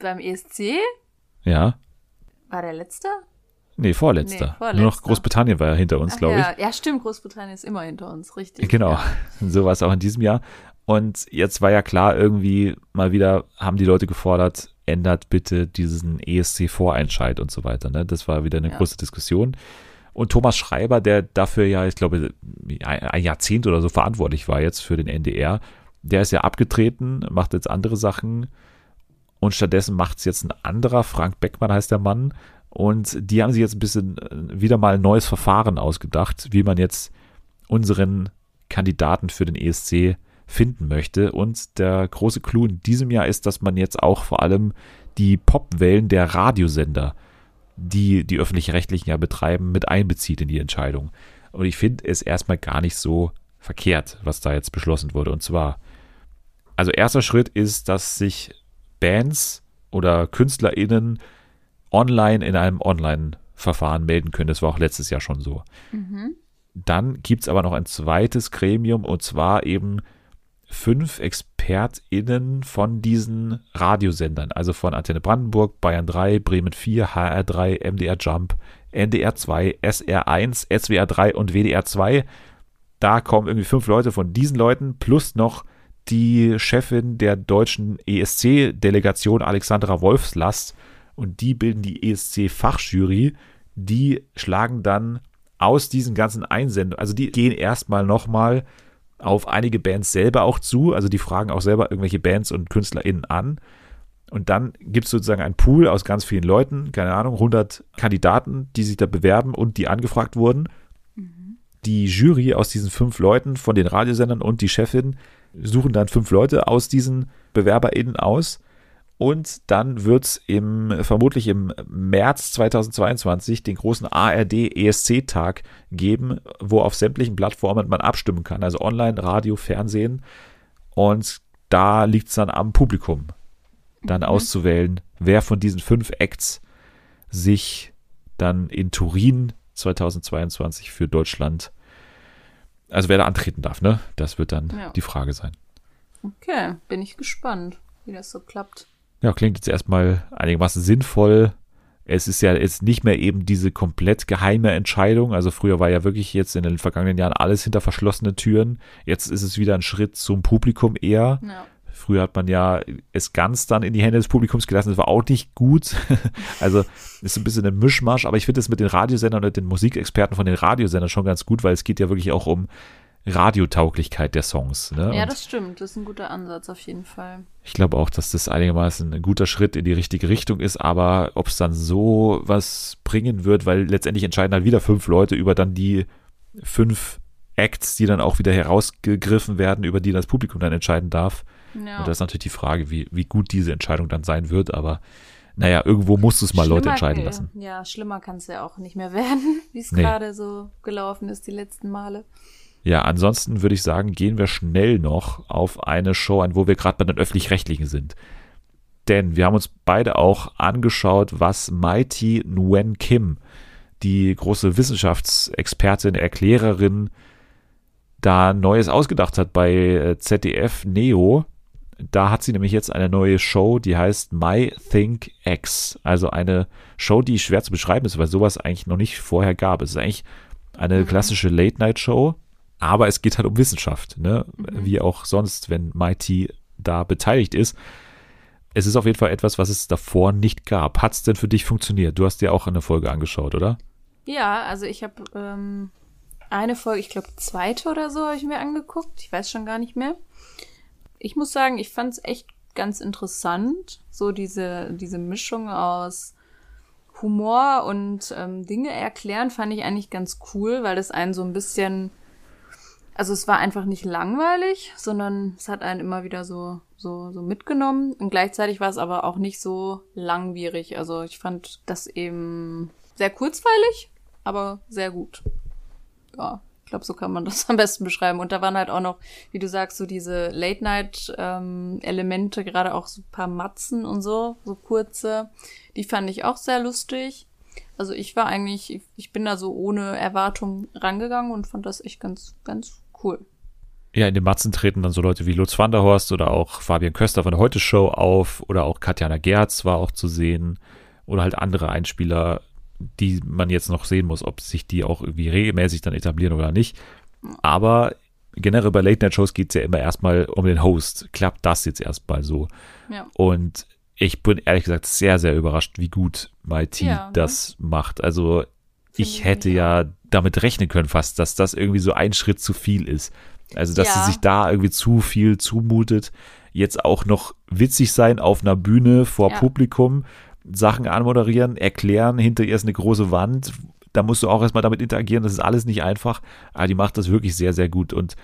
Beim ESC Ja? war der letzte? Nee, vorletzter. Nee, vorletzter. Nur noch Großbritannien war ja hinter uns, glaube ich. ja. ja, stimmt, Großbritannien ist immer hinter uns, richtig. Genau, Ja. [laughs] so war es auch in diesem Jahr. Und jetzt war ja klar, irgendwie mal wieder haben die Leute gefordert, ändert bitte diesen ESC-Vorentscheid und so weiter. Ne? Das war wieder eine Ja. große Diskussion. Und Thomas Schreiber, der dafür ja, ich glaube, ein ein Jahrzehnt oder so verantwortlich war jetzt für den NDR, der ist ja abgetreten, macht jetzt andere Sachen und stattdessen macht es jetzt ein anderer, Frank Beckmann heißt der Mann. Und die haben sich jetzt ein bisschen äh, wieder mal ein neues Verfahren ausgedacht, wie man jetzt unseren Kandidaten für den ESC finden möchte. Und der große Clou in diesem Jahr ist, dass man jetzt auch vor allem die Popwellen der Radiosender, die die öffentlich-rechtlichen ja betreiben, mit einbezieht in die Entscheidung. Und ich finde es erstmal gar nicht so verkehrt, was da jetzt beschlossen wurde. Und zwar, also erster Schritt ist, dass sich Bands oder KünstlerInnen online in einem Online-Verfahren melden können. Das war auch letztes Jahr schon so. Dann gibt es aber noch ein zweites Gremium und zwar eben fünf ExpertInnen von diesen Radiosendern, also von Antenne Brandenburg, Bayern 3, Bremen 4, HR3, MDR Jump, NDR 2, SR 1, SWR 3 und WDR 2. Da kommen irgendwie fünf Leute von diesen Leuten plus noch die Chefin der deutschen ESC-Delegation Alexandra Wolfslast und die bilden die ESC-Fachjury. Die schlagen dann aus diesen ganzen Einsendungen, also die gehen erstmal nochmal auf einige Bands selber auch zu, also die fragen auch selber irgendwelche Bands und KünstlerInnen an. Und dann gibt es sozusagen einen Pool aus ganz vielen Leuten, keine Ahnung, 100 Kandidaten, die sich da bewerben und die angefragt wurden. Die Jury aus diesen fünf Leuten von den Radiosendern und die Chefin suchen dann fünf Leute aus diesen BewerberInnen aus. Und dann wird es im, vermutlich im März 2022 den großen ARD ESC-Tag geben, wo auf sämtlichen Plattformen man abstimmen kann, also online, Radio, Fernsehen. Und da liegt es dann am Publikum, dann auszuwählen, wer von diesen fünf Acts sich dann in Turin 2022 für Deutschland, also wer da antreten darf, ne? Das wird dann Ja. die Frage sein. Okay, bin ich gespannt, wie das so klappt. Ja, klingt jetzt erstmal einigermaßen sinnvoll. Es ist ja jetzt nicht mehr eben diese komplett geheime Entscheidung. Also früher war ja wirklich jetzt in den vergangenen Jahren alles hinter verschlossenen Türen. Jetzt ist es wieder ein Schritt zum Publikum eher. Ja. Früher hat man ja es ganz dann in die Hände des Publikums gelassen. Das war auch nicht gut. [laughs] also ist ein bisschen ein Mischmasch. Aber ich finde es mit den Radiosendern und den Musikexperten von den Radiosendern schon ganz gut, weil es geht ja wirklich auch um Radiotauglichkeit der Songs. Ne? Ja, Und- das stimmt. Das ist ein guter Ansatz auf jeden Fall. ich glaube auch, dass das einigermaßen ein guter Schritt in die richtige Richtung ist, aber ob es dann so was bringen wird, weil letztendlich entscheiden halt wieder fünf Leute über dann die fünf Acts, die dann auch wieder herausgegriffen werden, über die das Publikum dann entscheiden darf. Ja. Und da ist natürlich die Frage, wie, wie gut diese Entscheidung dann sein wird, aber naja, irgendwo musst du es mal Leute Schlimmer- entscheiden äh, lassen. Ja, schlimmer kann es ja auch nicht mehr [laughs] werden, wie es Nee. gerade so gelaufen ist die letzten Male. Ja, ansonsten würde ich sagen, gehen wir schnell noch auf eine Show ein, wo wir gerade bei den öffentlich-rechtlichen sind. Denn wir haben uns beide auch angeschaut, was Mighty Nguyen Kim, die große Wissenschaftsexpertin, Erklärerin, da Neues ausgedacht hat bei äh, ZDF Neo. Da hat sie nämlich jetzt eine neue Show, die heißt My Think X. Also eine Show, die schwer zu beschreiben ist, weil sowas eigentlich noch nicht vorher gab. Es ist eigentlich eine klassische Late-Night-Show, aber es geht halt um Wissenschaft, ne? Wie auch sonst, wenn Mighty da beteiligt ist. Es ist auf jeden Fall etwas, was es davor nicht gab. Hat es denn für dich funktioniert? Du hast dir auch eine Folge angeschaut, oder? Ja, also ich habe ähm, eine Folge, ich glaube zweite oder so, habe ich mir angeguckt. Ich weiß schon gar nicht mehr. Ich muss sagen, ich fand es echt ganz interessant, so diese, diese Mischung aus Humor und ähm, Dinge erklären fand ich eigentlich ganz cool, weil das einen so ein bisschen, also es war einfach nicht langweilig, sondern es hat einen immer wieder so, so, so mitgenommen und gleichzeitig war es aber auch nicht so langwierig. Also ich fand das eben sehr kurzweilig, aber sehr gut. Ja, ich glaube, so kann man [laughs] das am besten beschreiben. Und da waren halt auch noch, wie du sagst, so diese Late-Night-Elemente, gerade auch so ein paar Matzen und so, so kurze. Die fand ich auch sehr lustig. Also ich war eigentlich, ich, ich bin da so ohne Erwartung rangegangen und fand das echt ganz, ganz cool. Ja, in den Matzen treten dann so Leute wie Lutz van der Horst oder auch Fabian Köster von der Heute Show auf oder auch Katjana Gerz war auch zu sehen oder halt andere Einspieler, die man jetzt noch sehen muss, ob sich die auch irgendwie regelmäßig dann etablieren oder nicht. Aber generell bei Late-Night-Shows geht es ja immer erstmal um den Host. Klappt das jetzt erstmal so? Ja. Und ich bin ehrlich gesagt sehr, sehr überrascht, wie gut Mighty Ja, ne? das macht. Also ich ich hätte ja damit rechnen können fast, dass das irgendwie so ein Schritt zu viel ist. Also dass Ja. sie sich da irgendwie zu viel zumutet. Jetzt auch noch witzig sein auf einer Bühne vor Ja. Publikum. Sachen anmoderieren, erklären, hinter ihr ist eine große Wand, da musst du auch erstmal damit interagieren, das ist alles nicht einfach, aber die macht das wirklich sehr, sehr gut und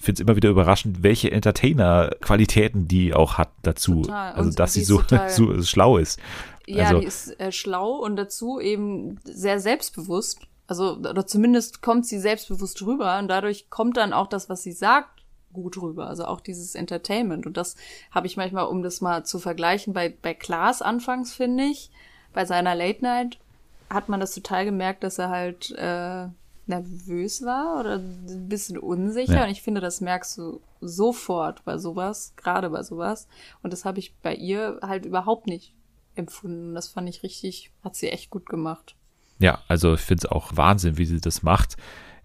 finde es immer wieder überraschend, welche Entertainer-Qualitäten die auch hat dazu. Total. Also, Und dass sie so, [laughs] so schlau ist. Ja, Also- die ist äh, schlau und dazu eben sehr selbstbewusst. Also, oder zumindest kommt sie selbstbewusst rüber und dadurch kommt dann auch das, was sie sagt, gut rüber. Also auch dieses Entertainment. Und das habe ich manchmal, um das mal zu vergleichen, bei, bei Klaas anfangs, finde ich, bei seiner Late Night, hat man das total gemerkt, dass er halt äh, nervös war oder ein bisschen unsicher. Ja. Und ich finde, das merkst du sofort bei sowas, gerade bei sowas. Und das habe ich bei ihr halt überhaupt nicht empfunden. Das fand ich richtig, hat sie echt gut gemacht. Ja, also ich finde es auch Wahnsinn, wie sie das macht.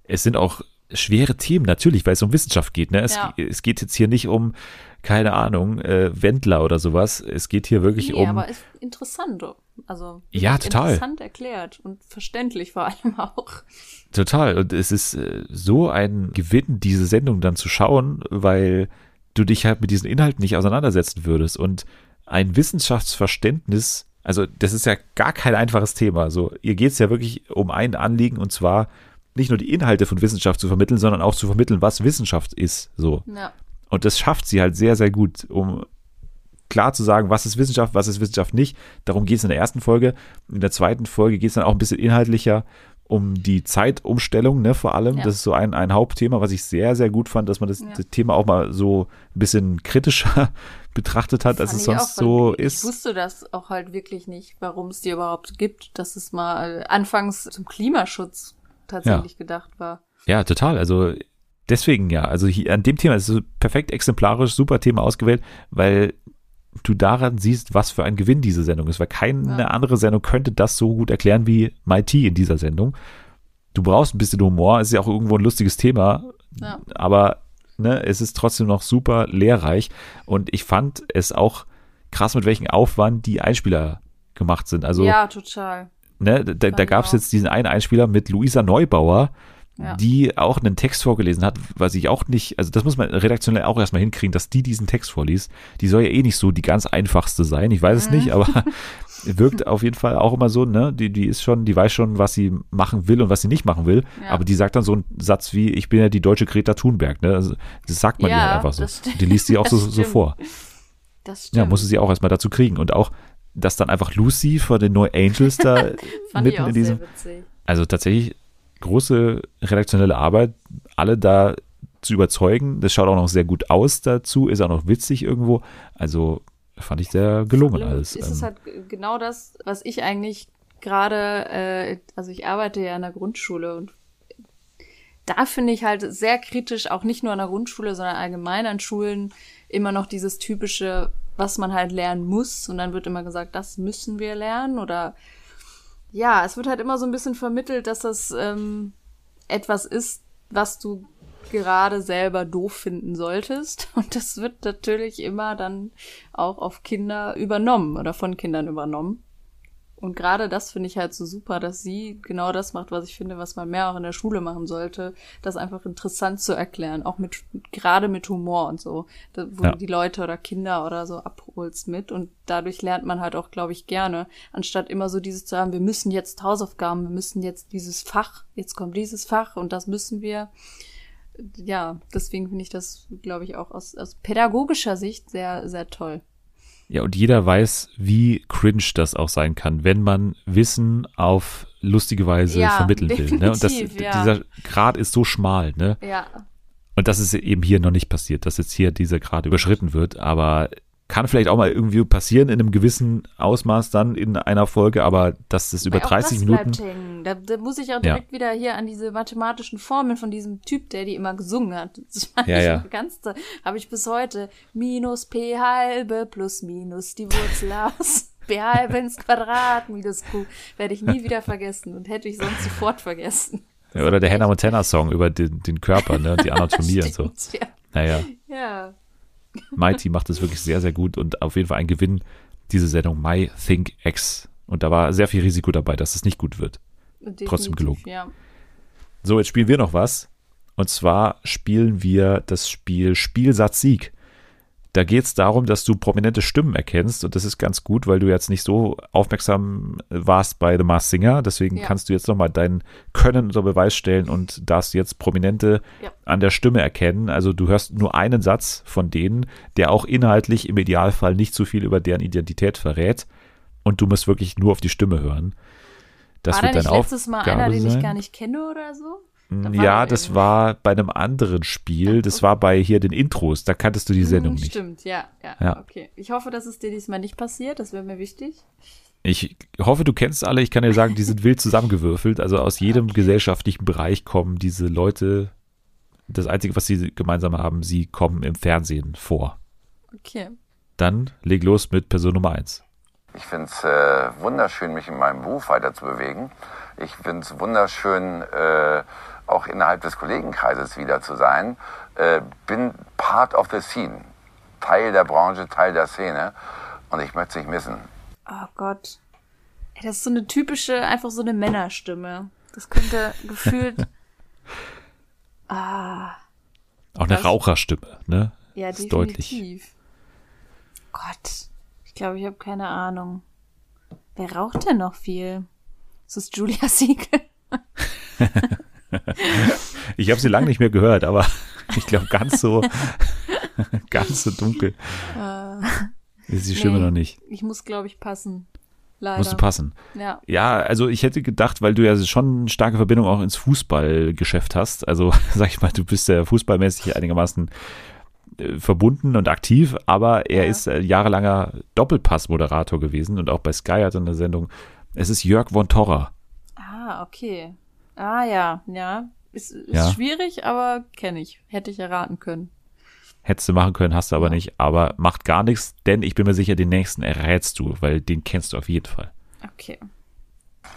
Es sind auch schwere Themen, natürlich, weil es um Wissenschaft geht. Ne? Es, Ja. es geht jetzt hier nicht um, keine Ahnung, äh, Wendler oder sowas. Es geht hier wirklich Nee, um. aber ist interessant. Also Ja, total. interessant erklärt und verständlich vor allem [laughs] auch. Total. Und es ist äh, so ein Gewinn, diese Sendung dann zu schauen, weil du dich halt mit diesen Inhalten nicht auseinandersetzen würdest. Und ein Wissenschaftsverständnis, also das ist ja gar kein einfaches Thema. So, ihr geht es ja wirklich um ein Anliegen und zwar nicht nur die Inhalte von Wissenschaft zu vermitteln, sondern auch zu vermitteln, was Wissenschaft ist. So. Ja. Und das schafft sie halt sehr, sehr gut, um klar zu sagen, was ist Wissenschaft, was ist Wissenschaft nicht. Darum geht es in der ersten Folge. In der zweiten Folge geht es dann auch ein bisschen inhaltlicher um die Zeitumstellung, ne, vor allem. Ja. Das ist so ein, ein Hauptthema, was ich sehr, sehr gut fand, dass man das, Ja. das Thema auch mal so ein bisschen kritischer betrachtet hat, als es sonst so ich ist. Ich wusste das auch halt wirklich nicht, warum es die überhaupt gibt, dass es mal anfangs zum Klimaschutz tatsächlich gedacht war. Ja, total. Also deswegen ja. Also hier an dem Thema ist es perfekt exemplarisch, super Thema ausgewählt, weil du daran siehst, was für ein Gewinn diese Sendung ist, weil keine Ja. andere Sendung könnte das so gut erklären wie MIT in dieser Sendung. Du brauchst ein bisschen Humor, es ist ja auch irgendwo ein lustiges Thema, Ja. aber ne, es ist trotzdem noch super lehrreich und ich fand es auch krass, mit welchem Aufwand die Einspieler gemacht sind. Also ja, total. ne, da, da gab es auch. jetzt diesen einen Einspieler mit Luisa Neubauer, Ja. die auch einen Text vorgelesen hat, was ich auch nicht, also das muss man redaktionell auch erstmal hinkriegen, dass die diesen Text vorliest. Die soll ja eh nicht so die ganz einfachste sein, ich weiß es Mhm. nicht, aber [laughs] wirkt auf jeden Fall auch immer so, ne, die, die ist schon, die weiß schon, was sie machen will und was sie nicht machen will, Ja. aber die sagt dann so einen Satz wie, ich bin ja die deutsche Greta Thunberg, ne, also das sagt man Ja, ihr halt einfach so. stimmt. Die liest sie auch so, so vor. Das stimmt. Ja, musste sie auch erstmal dazu kriegen und auch, dass dann einfach Lucy vor den No Angels da [laughs] mitten in diesem, also tatsächlich große redaktionelle Arbeit, alle da zu überzeugen. Das schaut auch noch sehr gut aus dazu, ist auch noch witzig irgendwo. Also fand ich sehr gelungen alles. Ist es Ähm, halt genau das, was ich eigentlich gerade, äh, also ich arbeite ja in der Grundschule und da finde ich halt sehr kritisch, auch nicht nur an der Grundschule, sondern allgemein an Schulen, immer noch dieses typische, was man halt lernen muss. Und dann wird immer gesagt, das müssen wir lernen. Oder ja, es wird halt immer so ein bisschen vermittelt, dass das ähm, etwas ist, was du gerade selber doof finden solltest. [laughs] Und das wird natürlich immer dann auch auf Kinder übernommen oder von Kindern übernommen. Und gerade das finde ich halt so super, dass sie genau das macht, was ich finde, was man mehr auch in der Schule machen sollte, das einfach interessant zu erklären, auch mit gerade mit Humor und so, wo Ja. du die Leute oder Kinder oder so abholst mit und dadurch lernt man halt auch, glaube ich, gerne, anstatt immer so dieses zu haben, wir müssen jetzt Hausaufgaben, wir müssen jetzt dieses Fach, jetzt kommt dieses Fach und das müssen wir. Ja, deswegen finde ich das, glaube ich, auch aus, aus pädagogischer Sicht sehr, sehr toll. ja, und jeder weiß, wie cringe das auch sein kann, wenn man Wissen auf lustige Weise Ja, vermitteln will. Ne? Und das, ja. dieser Grad ist so schmal, ne? Ja, Und das ist eben hier noch nicht passiert, dass jetzt hier dieser Grad überschritten wird, aber kann vielleicht auch mal irgendwie passieren in einem gewissen Ausmaß dann in einer Folge, aber dass das über Weil auch 30 das Minuten. Hängen. Da, da muss ich auch Ja. direkt wieder hier an diese mathematischen Formeln von diesem Typ, der die immer gesungen hat. Das Ja, ich ja. ganz, habe ich bis heute. Minus p halbe plus minus die Wurzel aus p halbe ins Quadrat minus q. Werde ich nie wieder vergessen und hätte ich sonst sofort vergessen. Oder der Hannah Montana Song über den, den Körper, ne, die [laughs] Anatomie und so. Stimmt, Ja. Naja, ja. Mighty macht es wirklich sehr, sehr gut und auf jeden Fall ein Gewinn, diese Sendung My Think X. Und da war sehr viel Risiko dabei, dass es nicht gut wird. Trotzdem Definitiv, gelungen. Ja. So, jetzt spielen wir noch was. Und zwar spielen wir das Spiel Spielsatz Sieg. Da geht es darum, dass du prominente Stimmen erkennst und das ist ganz gut, weil du jetzt nicht so aufmerksam warst bei The Masked Singer. Deswegen Ja. kannst du jetzt nochmal dein Können unter Beweis stellen und darfst jetzt Prominente Ja. an der Stimme erkennen. Also du hörst nur einen Satz von denen, der auch inhaltlich im Idealfall nicht so viel über deren Identität verrät und du musst wirklich nur auf die Stimme hören. Das war da wird nicht deine letztes Mal einer, den sein. ich gar nicht kenne oder so? Da war Ja, das irgendwie- war bei einem anderen Spiel. Das war bei hier den Intros. Da kanntest du die Sendung Hm, nicht. Stimmt, ja, ja, Ja. Okay. Ich hoffe, dass es dir diesmal nicht passiert. Das wäre mir wichtig. Ich hoffe, du kennst alle. Ich kann dir sagen, die sind wild zusammengewürfelt. Also aus jedem gesellschaftlichen Bereich kommen diese Leute. Das Einzige, was sie gemeinsam haben, sie kommen im Fernsehen vor. Okay. Dann leg los mit Person Nummer eins. Ich finde es äh, wunderschön, mich in meinem Beruf weiter zu bewegen. Ich finde es wunderschön, äh, auch innerhalb des Kollegenkreises wieder zu sein. Äh, bin part of the scene, Teil der Branche, Teil der Szene und ich möchte es nicht missen. Oh Gott. Das ist so eine typische, einfach so eine Männerstimme. Das könnte [laughs] gefühlt. ah, Auch eine? Raucherstimme, ne? ja, ist definitiv. deutlich. Gott. Ich glaube, ich habe keine Ahnung. Wer raucht denn noch viel? Ist das Julia Siegel? [laughs] [laughs] Ich habe sie lange nicht mehr gehört, aber [laughs] ich glaube, ganz so, [laughs] ganz so dunkel ist die Stimme nee. noch nicht. Ich muss, glaube ich, passen. Leider. Musst du passen. Ja. Ja, also ich hätte gedacht, weil du ja schon eine starke Verbindung auch ins Fußballgeschäft hast. Also sag ich mal, du bist ja fußballmäßig einigermaßen äh, verbunden und aktiv, aber er Ja. ist äh, jahrelanger Doppelpass-Moderator gewesen und auch bei Sky hat er eine Sendung. Es ist Jörg von Torra. Ah, okay. Ah, ja, ja. Ist, ist Ja. schwierig, aber kenne ich. Hätte ich erraten können. Hättest du machen können, hast du aber nicht. Aber macht gar nichts, denn ich bin mir sicher, den nächsten errätst du, weil den kennst du auf jeden Fall. Okay.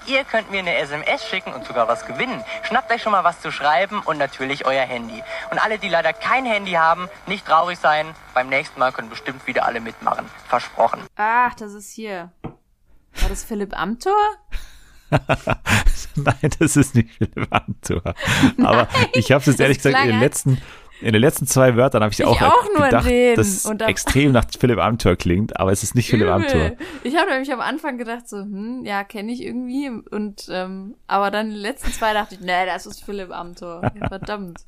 Ihr könnt mir eine SMS schicken und sogar was gewinnen. Schnappt euch schon mal was zu schreiben und natürlich euer Handy. Und alle, die leider kein Handy haben, nicht traurig sein. Beim nächsten Mal können bestimmt wieder alle mitmachen. Versprochen. Ach, das ist hier. War das Philipp Amthor? [laughs] Nein, das ist nicht Philipp Amthor. Aber ich habe es jetzt ehrlich gesagt in den letzten, in den letzten zwei Wörtern habe ich, Ich auch, auch nur gedacht, den. dass Und extrem nach Philipp Amthor klingt, aber es ist nicht Philipp Amthor. Übel. Ich habe nämlich am Anfang gedacht, so, hm, ja, kenne ich irgendwie. Und, ähm, aber dann die letzten zwei dachte ich, nee, das ist Philipp Amthor. [laughs] Verdammt.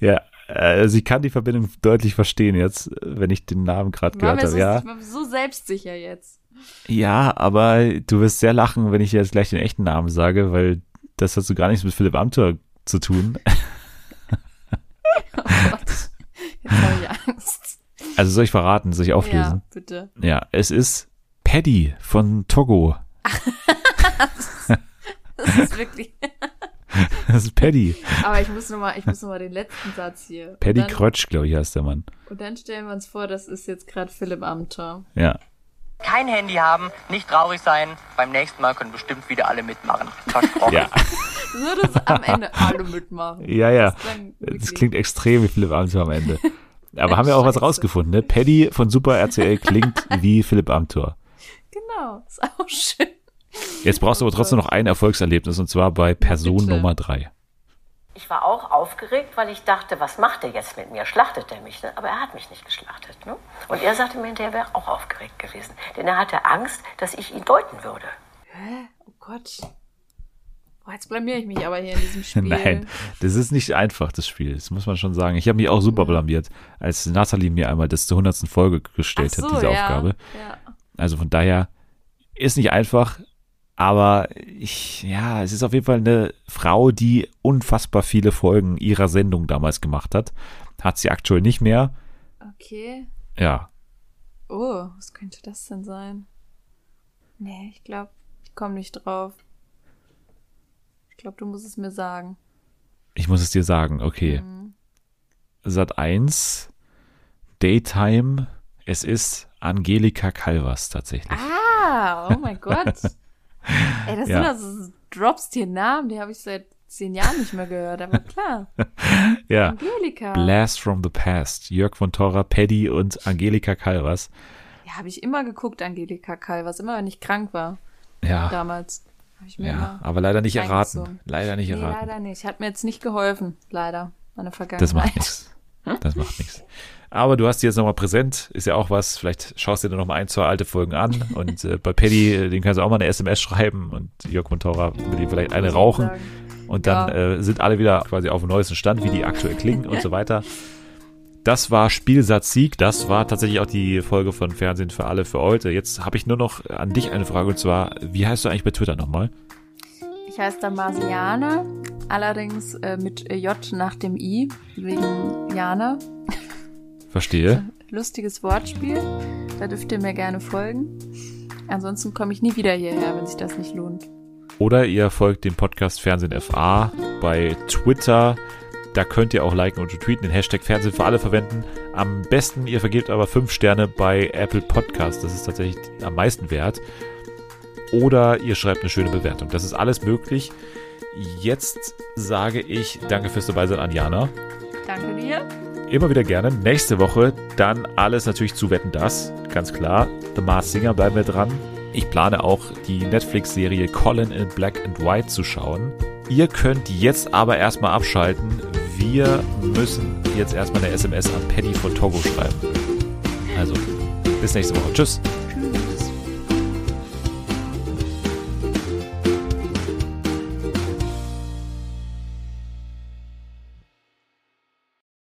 Ja, also ich kann die Verbindung deutlich verstehen jetzt, wenn ich den Namen gerade gehört habe. Ja, ich war so selbstsicher jetzt. Ja, aber du wirst sehr lachen, wenn ich jetzt gleich den echten Namen sage, weil das hat so gar nichts mit Philipp Amthor zu tun. [laughs] Oh Gott. Jetzt habe ich Angst. Also soll ich verraten, soll ich Ja, auflösen? bitte. Ja, es ist Paddy von Togo. Das ist wirklich. [laughs] Das ist Paddy. Aber ich muss nochmal, ich muss noch mal den letzten Satz hier. Paddy dann, Krötsch, glaube ich, heißt der Mann. Und dann stellen wir uns vor, das ist jetzt gerade Philipp Amthor. Ja. Kein Handy haben, nicht traurig sein. Beim nächsten Mal können bestimmt wieder alle mitmachen. Versprochen. Ja, [laughs] Nur, dass am Ende alle mitmachen. ja, ja. Das Das klingt extrem wie Philipp Amthor am Ende. Aber haben wir auch was rausgefunden, ne? Paddy von Super RCL klingt [laughs] wie Philipp Amthor. Genau, ist auch schön. Jetzt brauchst du aber trotzdem noch ein Erfolgserlebnis und zwar bei Person bitte. Nummer drei. Ich war auch aufgeregt, weil ich dachte, was macht er jetzt mit mir? Schlachtet er mich? Ne? Aber er hat mich nicht geschlachtet. Ne? Und er sagte mir hinterher, er wäre auch aufgeregt gewesen. Denn er hatte Angst, dass ich ihn deuten würde. Oh Gott. Boah, jetzt blamier ich mich aber hier in diesem [laughs] Spiel. Nein, das ist nicht einfach, das Spiel. Das muss man schon sagen. Ich habe mich auch super blamiert, als Nathalie mir einmal das zur hundertsten Folge gestellt so, hat, diese ja. Aufgabe. Ja. Also von daher ist nicht einfach, aber ich, ja, es ist auf jeden Fall eine Frau, die unfassbar viele Folgen ihrer Sendung damals gemacht hat. Hat sie aktuell nicht mehr. Okay. Ja, Oh, was könnte das denn sein? Nee, ich glaube, ich komme nicht drauf. Ich glaube, du musst es mir sagen. ich muss es dir sagen, okay. Mhm. Sat 1, Daytime, es ist Angelika Calvas tatsächlich. Ah, oh mein Gott. [laughs] Ey, das Ja. sind also Drops hier Namen, die habe ich seit zehn Jahren nicht mehr gehört, aber klar. [laughs] ja. Angelika. Blast from the Past, Jörg von Torra, Paddy und Angelika Calvas. Ja, habe ich immer geguckt, Angelika Calvas, immer wenn ich krank war Ja, damals. Habe ich mir ja, aber leider nicht erraten. Leider nicht Nee, erraten. leider nicht. Hat mir jetzt nicht geholfen, leider, meine Das Vergangenheit. macht nichts. Das macht nichts. [laughs] Aber du hast die jetzt nochmal präsent, ist ja auch was. Vielleicht schaust du dir nochmal ein, zwei alte Folgen an. Und äh, bei Paddy, äh, dem kannst du auch mal eine SMS schreiben und Jörg Montora will dir vielleicht eine rauchen. Und dann Ja. äh, sind alle wieder quasi auf dem neuesten Stand, wie die aktuell klingen und so weiter. Das war Spielsatz Sieg. Das war tatsächlich auch die Folge von Fernsehen für alle für heute. Jetzt habe ich nur noch an dich eine Frage und zwar, wie heißt du eigentlich bei Twitter nochmal? Ich heiße da Marsiane, allerdings äh, mit J nach dem I, wegen Jana. Verstehe. Lustiges Wortspiel. Da dürft ihr mir gerne folgen. Ansonsten komme ich nie wieder hierher, wenn sich das nicht lohnt. Oder ihr folgt dem Podcast Fernsehen FA bei Twitter. Da könnt ihr auch liken und retweeten, den Hashtag Fernsehen für alle verwenden. Am besten, ihr vergebt aber fünf Sterne bei Apple Podcast. Das ist tatsächlich am meisten wert. Oder ihr schreibt eine schöne Bewertung. Das ist alles möglich. Jetzt sage ich Danke fürs Dabeisein an Jana. Danke dir. Immer wieder gerne. Nächste Woche dann alles natürlich zu Wetten das. Ganz klar. The Mars Singer bleiben wir dran. Ich plane auch die Netflix-Serie Colin in Black and White zu schauen. Ihr könnt jetzt aber erstmal abschalten. Wir müssen jetzt erstmal eine SMS an Paddy von Togo schreiben. Also, bis nächste Woche. Tschüss.